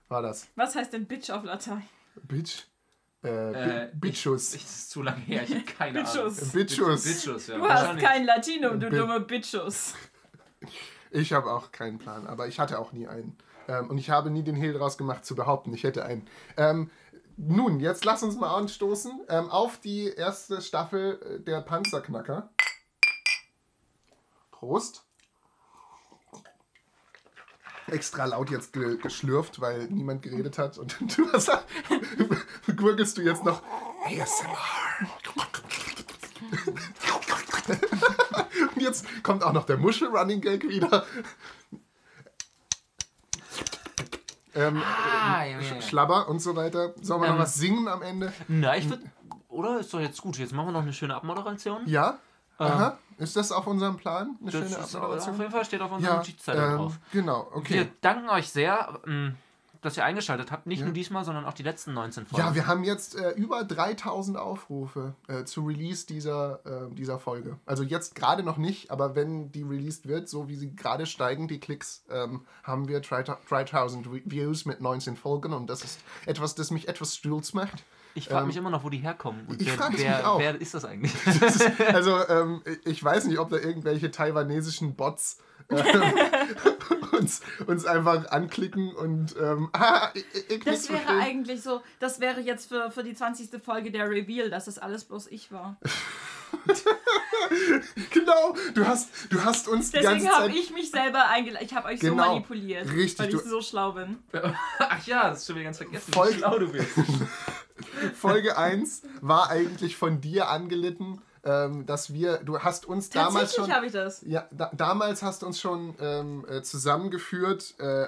war das. Was heißt denn Bitch auf Latein? Bitch. Äh, Äh, Bi- Bitchus. Ich, das ist zu lange her, ich habe keine Bitchus. Ahnung. Bitchus. Bitchus, ja. Du hast kein Latinum, du Bi- dumme Bitchus. Ich habe auch keinen Plan, aber ich hatte auch nie einen. Ähm, und ich habe nie den Hehl draus gemacht, zu behaupten, ich hätte einen. Ähm, nun, jetzt lass uns mal anstoßen ähm, auf die erste Staffel äh, der Panzerknacker. Prost. Extra laut jetzt ge geschlürft, weil niemand geredet hat. Und du hast, gurgelst du jetzt noch ASMR. Und jetzt kommt auch noch der Muschel-Running-Gag wieder. Ähm, Ah, äh, ja, ja, ja. Schlabber und so weiter. Sollen wir noch Ähm. was singen am Ende? Na, ich würde. Oder? Ist doch jetzt gut. Jetzt machen wir noch eine schöne Abmoderation. Ja? Aha. Ist das auf unserem Plan? Eine Das schöne ist, auf Abmoderation? jeden Fall steht auf unserem Ja, Notizzettel ähm, drauf. genau, Wir okay. danken euch sehr, ähm, dass ihr eingeschaltet habt. Nicht nur diesmal, sondern auch die letzten 19 Folgen. Ja, wir haben jetzt äh, über 3000 Aufrufe äh, zu Release dieser, äh, dieser Folge. Also jetzt gerade noch nicht, aber wenn die released wird, so wie sie gerade steigen, die Klicks, ähm, haben wir 3000 Re- Views mit 19 Folgen und das ist etwas, das mich etwas stolz macht. Ich frage mich immer noch, wo die herkommen. Und ich wer, frag es wer, mich auch. wer ist das eigentlich? Das ist, also ähm, ich weiß nicht, ob da irgendwelche taiwanesischen Bots ähm, uns, uns einfach anklicken und ähm, ah, ich, ich, Das wäre verstehen. eigentlich so, das wäre jetzt für, für die 20. Folge der Reveal, dass das alles bloß ich war. Genau, du hast, du hast uns die Deswegen ganze habe ich mich selber eingeladen. Ich habe euch so Genau. manipuliert, Richtig, weil ich so schlau bin. Ach ja, das ist schon wieder ganz vergessen. Voll- Wie schlau du bist. Folge 1 war eigentlich von dir angelitten, ähm, dass wir, du hast uns damals Tatsächlich schon... habe ich das. Ja, da, damals hast du uns schon ähm, äh, zusammengeführt. Äh,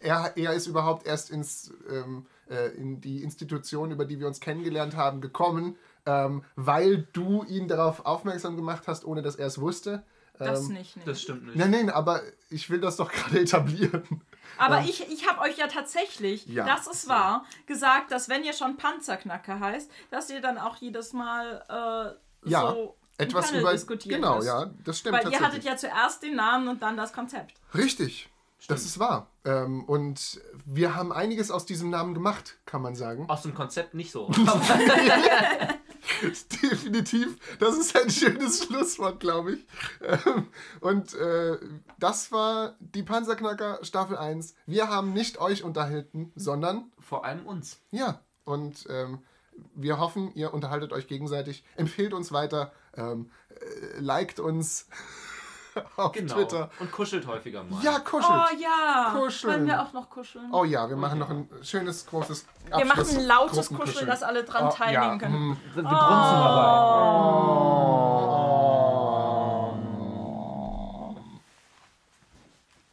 er, er ist überhaupt erst ins, ähm, äh, in die Institution, über die wir uns kennengelernt haben, gekommen, ähm, weil du ihn darauf aufmerksam gemacht hast, ohne dass er es wusste. Das Ähm, nicht. nicht. Das stimmt nicht. Nein, nein, aber ich will das doch gerade etablieren. Aber ich, ich habe euch ja tatsächlich, Ja. das ist wahr, gesagt, dass wenn ihr schon Panzerknacker heißt, dass ihr dann auch jedes Mal äh, Ja, so Etwas Panel über. diskutieren Genau, müsst. ja, das stimmt Weil ihr hattet ja zuerst den Namen und dann das Konzept. Richtig, das ist wahr. Ähm, und wir haben einiges aus diesem Namen gemacht, kann man sagen. Aus dem Konzept nicht so. Definitiv. Das ist ein schönes Schlusswort, glaube ich. Ähm, Und äh, das war die Panzerknacker Staffel 1. Wir haben nicht euch unterhalten, sondern Vor allem uns. ja. Und ähm, wir hoffen, ihr unterhaltet euch gegenseitig. Empfehlt uns weiter. Ähm, äh, liked uns auf Genau. Twitter. Und kuschelt häufiger mal. Ja, kuschelt. Oh ja. Kuscheln. Wollen wir auch noch kuscheln? Oh ja, wir machen noch ein schönes, großes wir machen ein lautes. Kuscheln, dass alle dran Oh, teilnehmen ja, können. mm. Wir grunzen dabei.